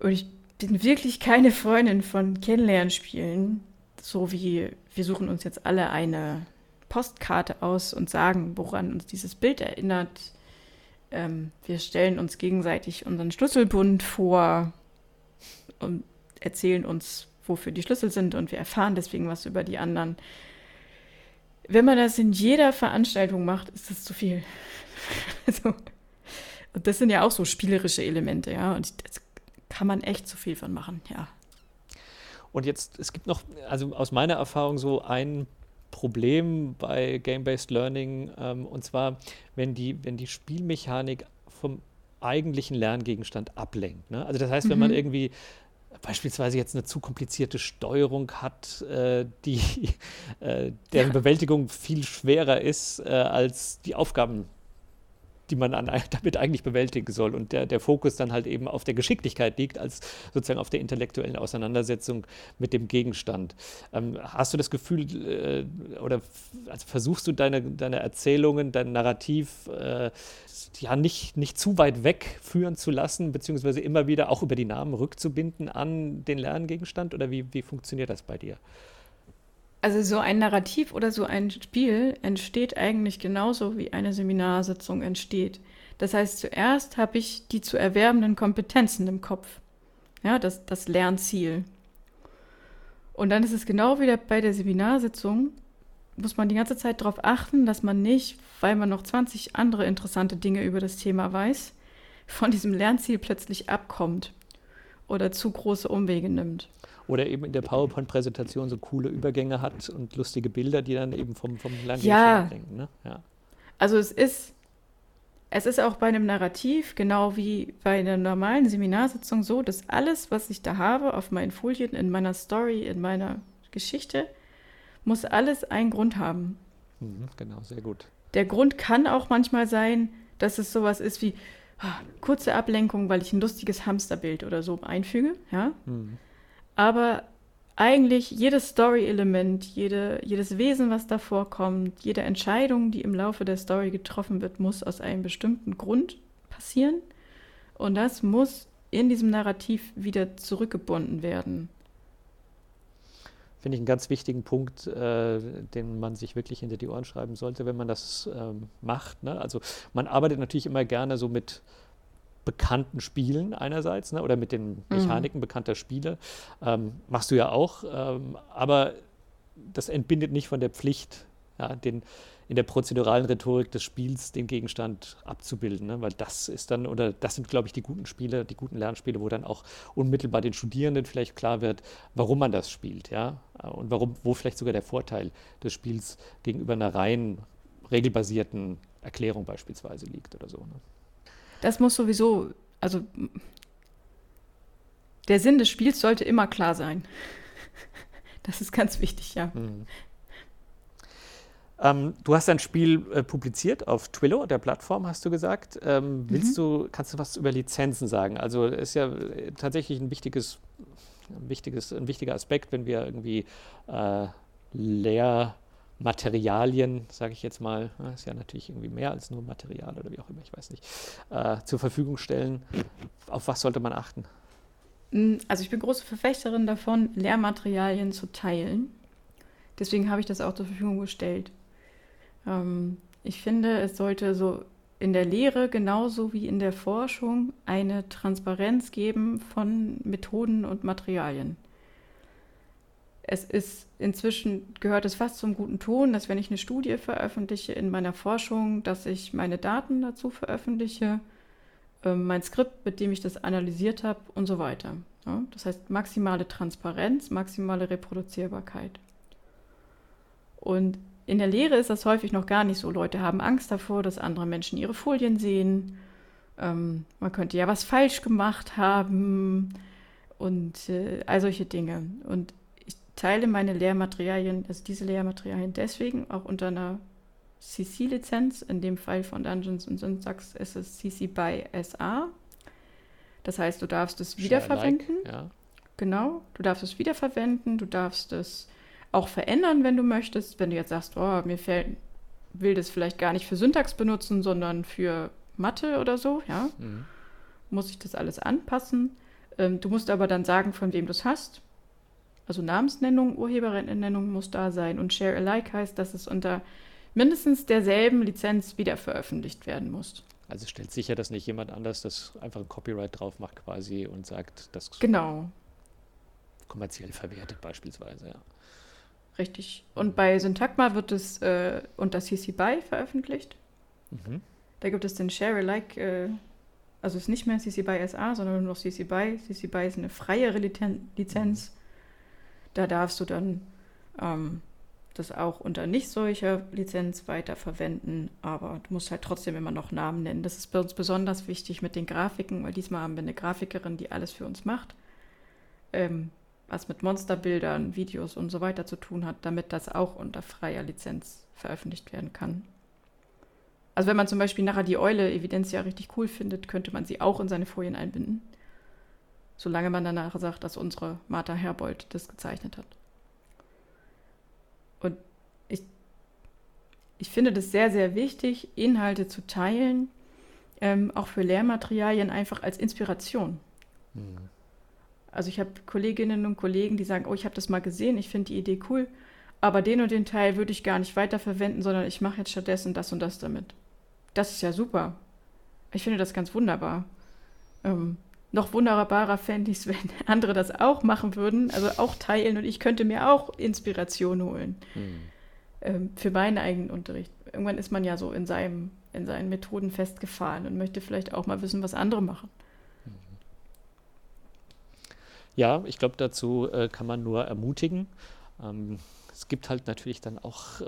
Und ich wirklich keine Freundin von Kennenlernspielen, so wie wir suchen uns jetzt alle eine Postkarte aus und sagen, woran uns dieses Bild erinnert ähm, wir stellen uns gegenseitig unseren Schlüsselbund vor und erzählen uns, wofür die Schlüssel sind und wir erfahren deswegen was über die anderen. Wenn man das in jeder Veranstaltung macht, ist das zu viel. also, und das sind ja auch so spielerische Elemente, ja. Und das kann man echt zu viel von machen, ja. Und jetzt, es gibt noch, also aus meiner Erfahrung so ein Problem bei Game-Based Learning, ähm, und zwar, wenn die, wenn die Spielmechanik vom eigentlichen Lerngegenstand ablenkt. Ne? Also das heißt, wenn man mhm. irgendwie beispielsweise jetzt eine zu komplizierte Steuerung hat, äh, die äh, deren ja. Bewältigung viel schwerer ist äh, als die Aufgaben, die man an, damit eigentlich bewältigen soll. Und der, der Fokus dann halt eben auf der Geschicklichkeit liegt, als sozusagen auf der intellektuellen Auseinandersetzung mit dem Gegenstand. Ähm, hast du das Gefühl, äh, oder also versuchst du deine, deine Erzählungen, dein Narrativ äh, ja nicht, nicht zu weit weg führen zu lassen, beziehungsweise immer wieder auch über die Namen rückzubinden an den Lerngegenstand? Oder wie, wie funktioniert das bei dir? Also so ein Narrativ oder so ein Spiel entsteht eigentlich genauso, wie eine Seminarsitzung entsteht. Das heißt, zuerst habe ich die zu erwerbenden Kompetenzen im Kopf. Ja, das, das Lernziel. Und dann ist es genau wie bei der Seminarsitzung, muss man die ganze Zeit darauf achten, dass man nicht, weil man noch 20 andere interessante Dinge über das Thema weiß, von diesem Lernziel plötzlich abkommt oder zu große Umwege nimmt oder eben in der PowerPoint-Präsentation so coole Übergänge hat und lustige Bilder, die dann eben vom, vom Lerngegenstand ja. ablenken. Ne? Ja. Also es ist, es ist auch bei einem Narrativ, genau wie bei einer normalen Seminarsitzung so, dass alles, was ich da habe auf meinen Folien, in meiner Story, in meiner Geschichte, muss alles einen Grund haben. Mhm, genau, sehr gut. Der Grund kann auch manchmal sein, dass es sowas ist wie oh, kurze Ablenkung, weil ich ein lustiges Hamsterbild oder so einfüge, ja. Mhm. Aber eigentlich jedes Story-Element, jede, jedes Wesen, was da vorkommt, jede Entscheidung, die im Laufe der Story getroffen wird, muss aus einem bestimmten Grund passieren. Und das muss in diesem Narrativ wieder zurückgebunden werden. Finde ich einen ganz wichtigen Punkt, äh, den man sich wirklich hinter die Ohren schreiben sollte, wenn man das ähm, macht. Ne? Also man arbeitet natürlich immer gerne so mit bekannten Spielen einerseits ne, oder mit den mhm. Mechaniken mhm. bekannter Spiele. Ähm, machst du ja auch, ähm, aber das entbindet nicht von der Pflicht, ja, den, in der prozeduralen Rhetorik des Spiels den Gegenstand abzubilden, ne? weil das ist dann, oder das sind, glaube ich, die guten Spiele, die guten Lernspiele, wo dann auch unmittelbar den Studierenden vielleicht klar wird, warum man das spielt, ja, und warum, wo vielleicht sogar der Vorteil des Spiels gegenüber einer rein regelbasierten Erklärung beispielsweise liegt oder so. Ne? Das muss sowieso, also der Sinn des Spiels sollte immer klar sein. Das ist ganz wichtig, ja. Mhm. Ähm, du hast ein Spiel äh, publiziert auf Twillo, der Plattform, hast du gesagt. Ähm, willst mhm. du, kannst du was über Lizenzen sagen? Also ist ja äh, tatsächlich ein wichtiges, ein wichtiges, ein wichtiger Aspekt, wenn wir irgendwie äh, Lehrmaterialien, sage ich jetzt mal, ist ja natürlich irgendwie mehr als nur Material oder wie auch immer, ich weiß nicht, äh, zur Verfügung stellen. Auf was sollte man achten? Hm, also ich bin große Verfechterin davon, Lehrmaterialien zu teilen. Deswegen habe ich das auch zur Verfügung gestellt. Ähm, ich finde, es sollte so in der Lehre genauso wie in der Forschung eine Transparenz geben von Methoden und Materialien. Es ist inzwischen gehört es fast zum guten Ton, dass wenn ich eine Studie veröffentliche in meiner Forschung, dass ich meine Daten dazu veröffentliche, äh, mein Skript, mit dem ich das analysiert habe und so weiter. Ja, das heißt maximale Transparenz, maximale Reproduzierbarkeit. Und in der Lehre ist das häufig noch gar nicht so. Leute haben Angst davor, dass andere Menschen ihre Folien sehen. Ähm, man könnte ja was falsch gemacht haben und äh, all solche Dinge. Und teile meine Lehrmaterialien, also diese Lehrmaterialien deswegen auch unter einer CC-Lizenz. In dem Fall von Dungeons Syntax ist es CC by SA. Das heißt, du darfst es wiederverwenden. Like, ja. Genau, du darfst es wiederverwenden, du darfst es auch verändern, wenn du möchtest. Wenn du jetzt sagst, oh, mir fällt, will das vielleicht gar nicht für Syntax benutzen, sondern für Mathe oder so, ja, mhm. muss ich das alles anpassen. Ähm, du musst aber dann sagen, von wem du es hast. Also Namensnennung, Urheberinnennennung muss da sein. Und Share Alike heißt, dass es unter mindestens derselben Lizenz wieder veröffentlicht werden muss. Also stellt sicher, dass nicht jemand anders das einfach ein Copyright drauf macht quasi und sagt, das genau. kommerziell verwertet beispielsweise, ja. Richtig. Und bei Syntagma wird es äh, unter CC BY veröffentlicht. Mhm. Da gibt es den Share Alike, äh, also es ist nicht mehr CC BY SA, sondern nur noch CC BY. CC BY ist eine freiere Lizenz. Mhm. Da darfst du dann ähm, das auch unter nicht solcher Lizenz weiterverwenden, aber du musst halt trotzdem immer noch Namen nennen. Das ist bei uns besonders wichtig mit den Grafiken, weil diesmal haben wir eine Grafikerin, die alles für uns macht. Ähm, was mit Monsterbildern, Videos und so weiter zu tun hat, damit das auch unter freier Lizenz veröffentlicht werden kann. Also wenn man zum Beispiel nachher die Eule Evidentia richtig cool findet, könnte man sie auch in seine Folien einbinden. Solange man danach sagt, dass unsere Martha Herbold das gezeichnet hat. Und ich, ich finde das sehr, sehr wichtig, Inhalte zu teilen, ähm, auch für Lehrmaterialien einfach als Inspiration. Mhm. Also ich habe Kolleginnen und Kollegen, die sagen, oh, ich habe das mal gesehen, ich finde die Idee cool, aber den und den Teil würde ich gar nicht weiterverwenden, sondern ich mache jetzt stattdessen das und das damit. Das ist ja super. Ich finde das ganz wunderbar. Ähm, noch wunderbarer fände ich es, wenn andere das auch machen würden, also auch teilen und ich könnte mir auch Inspiration holen hm. ähm, für meinen eigenen Unterricht. Irgendwann ist man ja so in, seinem, in seinen Methoden festgefahren und möchte vielleicht auch mal wissen, was andere machen. Ja, ich glaube, dazu äh, kann man nur ermutigen. Ähm, es gibt halt natürlich dann auch, äh,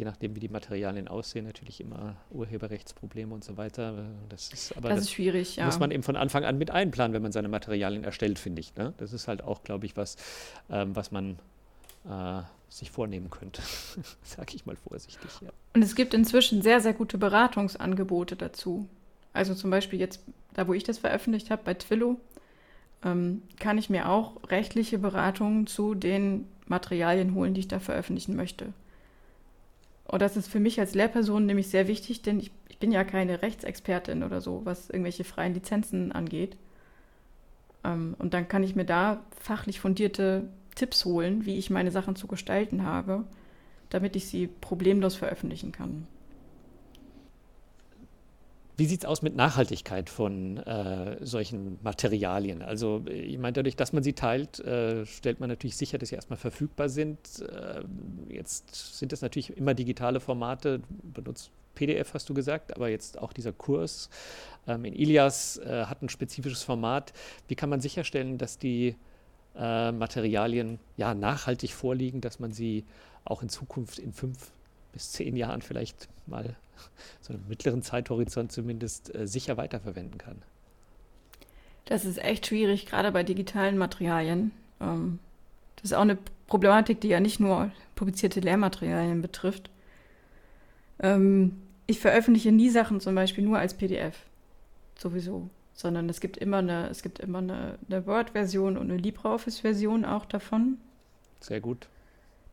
je nachdem, wie die Materialien aussehen, natürlich immer Urheberrechtsprobleme und so weiter. Das ist, aber das, das ist schwierig, ja. Muss man eben von Anfang an mit einplanen, wenn man seine Materialien erstellt, finde ich. Ne? Das ist halt auch, glaube ich, was, ähm, was man äh, sich vornehmen könnte, sage ich mal vorsichtig. Ja. Und es gibt inzwischen sehr, sehr gute Beratungsangebote dazu. Also zum Beispiel jetzt, da wo ich das veröffentlicht habe, bei Twillo, ähm, kann ich mir auch rechtliche Beratungen zu den Materialien holen, die ich da veröffentlichen möchte. Und das ist für mich als Lehrperson nämlich sehr wichtig, denn ich, ich bin ja keine Rechtsexpertin oder so, was irgendwelche freien Lizenzen angeht. Ähm, und dann kann ich mir da fachlich fundierte Tipps holen, wie ich meine Sachen zu gestalten habe, damit ich sie problemlos veröffentlichen kann. Wie sieht es aus mit Nachhaltigkeit von äh, solchen Materialien? Also ich meine, dadurch, dass man sie teilt, äh, stellt man natürlich sicher, dass sie erstmal verfügbar sind. Äh, jetzt sind das natürlich immer digitale Formate, benutzt PDF hast du gesagt, aber jetzt auch dieser Kurs ähm, in Ilias äh, hat ein spezifisches Format. Wie kann man sicherstellen, dass die äh, Materialien ja nachhaltig vorliegen, dass man sie auch in Zukunft in fünf bis zehn Jahren vielleicht mal so einen mittleren Zeithorizont zumindest äh, sicher weiterverwenden kann. Das ist echt schwierig, gerade bei digitalen Materialien. Ähm, das ist auch eine Problematik, die ja nicht nur publizierte Lehrmaterialien betrifft. Ähm, ich veröffentliche nie Sachen zum Beispiel nur als PDF. Sowieso. Sondern es gibt immer eine, es gibt immer eine, eine Word-Version und eine LibreOffice-Version auch davon. Sehr gut.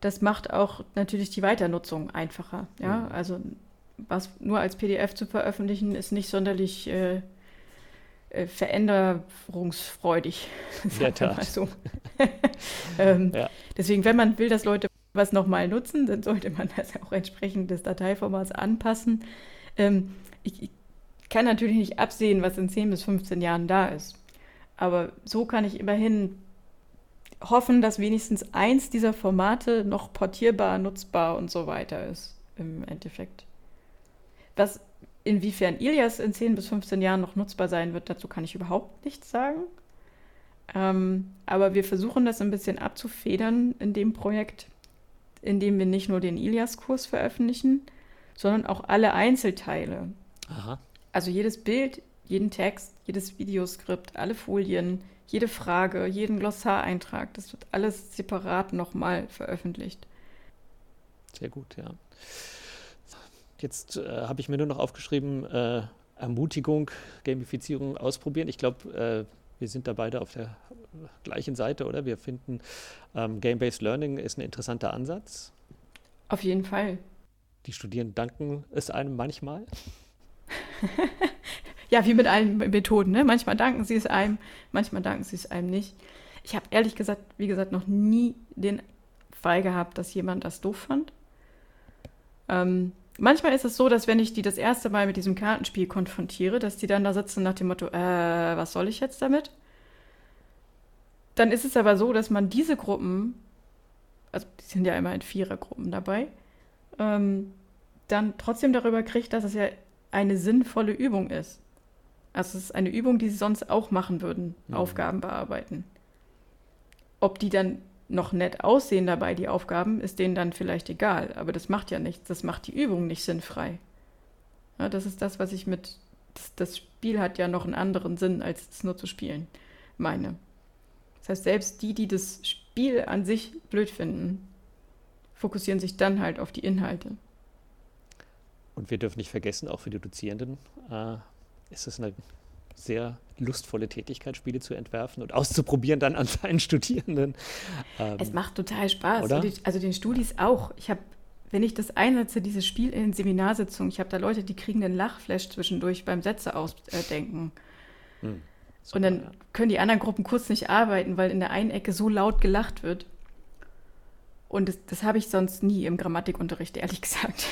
Das macht auch natürlich die Weiternutzung einfacher. Ja, Mhm. also was nur als PDF zu veröffentlichen, ist nicht sonderlich äh, äh, veränderungsfreudig. Der mal Tat. So. ähm, Ja. Deswegen, wenn man will, dass Leute was nochmal nutzen, dann sollte man das auch entsprechend des Dateiformats anpassen. Ähm, ich, ich kann natürlich nicht absehen, was in 10 bis 15 Jahren da ist. Aber so kann ich immerhin hoffen, dass wenigstens eins dieser Formate noch portierbar, nutzbar und so weiter ist im Endeffekt. Was inwiefern Ilias in 10 bis 15 Jahren noch nutzbar sein wird, dazu kann ich überhaupt nichts sagen. Ähm, aber wir versuchen das ein bisschen abzufedern in dem Projekt, indem wir nicht nur den Ilias-Kurs veröffentlichen, sondern auch alle Einzelteile. Aha. Also jedes Bild, jeden Text, jedes Videoskript, alle Folien, jede Frage, jeden Glossareintrag, das wird alles separat nochmal veröffentlicht. Sehr gut, ja. Jetzt äh, habe ich mir nur noch aufgeschrieben, äh, Ermutigung, Gamifizierung ausprobieren. Ich glaube, äh, wir sind da beide auf der gleichen Seite, oder? Wir finden, ähm, Game-Based Learning ist ein interessanter Ansatz. Auf jeden Fall. Die Studierenden danken es einem manchmal. Ja, wie mit allen Methoden. Ne? Manchmal danken sie es einem, manchmal danken sie es einem nicht. Ich habe ehrlich gesagt, wie gesagt, noch nie den Fall gehabt, dass jemand das doof fand. Ähm, manchmal ist es so, dass wenn ich die das erste Mal mit diesem Kartenspiel konfrontiere, dass die dann da sitzen nach dem Motto, äh, was soll ich jetzt damit? Dann ist es aber so, dass man diese Gruppen, also die sind ja immer in Vierergruppen dabei, ähm, dann trotzdem darüber kriegt, dass es ja eine sinnvolle Übung ist. Also es ist eine Übung, die sie sonst auch machen würden, Mhm. Aufgaben bearbeiten. Ob die dann noch nett aussehen dabei, die Aufgaben, ist denen dann vielleicht egal. Aber das macht ja nichts. Das macht die Übung nicht sinnfrei. Ja, das ist das, was ich mit. Das, das Spiel hat ja noch einen anderen Sinn, als es nur zu spielen, meine. Das heißt, selbst die, die das Spiel an sich blöd finden, fokussieren sich dann halt auf die Inhalte. Und wir dürfen nicht vergessen, auch für die Dozierenden äh, ist es eine sehr lustvolle Tätigkeit, Spiele zu entwerfen und auszuprobieren dann an seinen Studierenden. Ähm, Es macht total Spaß. Oder? Also den Studis auch. Ich habe, wenn ich das einsetze, dieses Spiel in Seminarsitzungen, ich habe da Leute, die kriegen einen Lachflash zwischendurch beim Sätze ausdenken. hm, Und dann ja. können die anderen Gruppen kurz nicht arbeiten, weil in der einen Ecke so laut gelacht wird. Und das, das habe ich sonst nie im Grammatikunterricht, ehrlich gesagt.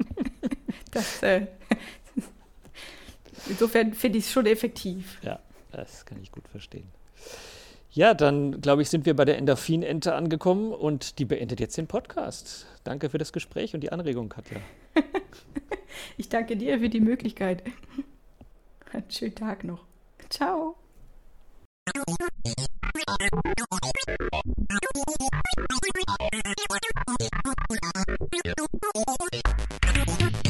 das, äh, insofern finde ich es schon effektiv. Ja, das kann ich gut verstehen. Ja, dann glaube ich, sind wir bei der Endorphin-Ente angekommen und die beendet jetzt den Podcast. Danke für das Gespräch und die Anregung, Katja. Ich danke dir für die Möglichkeit. Einen schönen Tag noch. Ciao. Ja.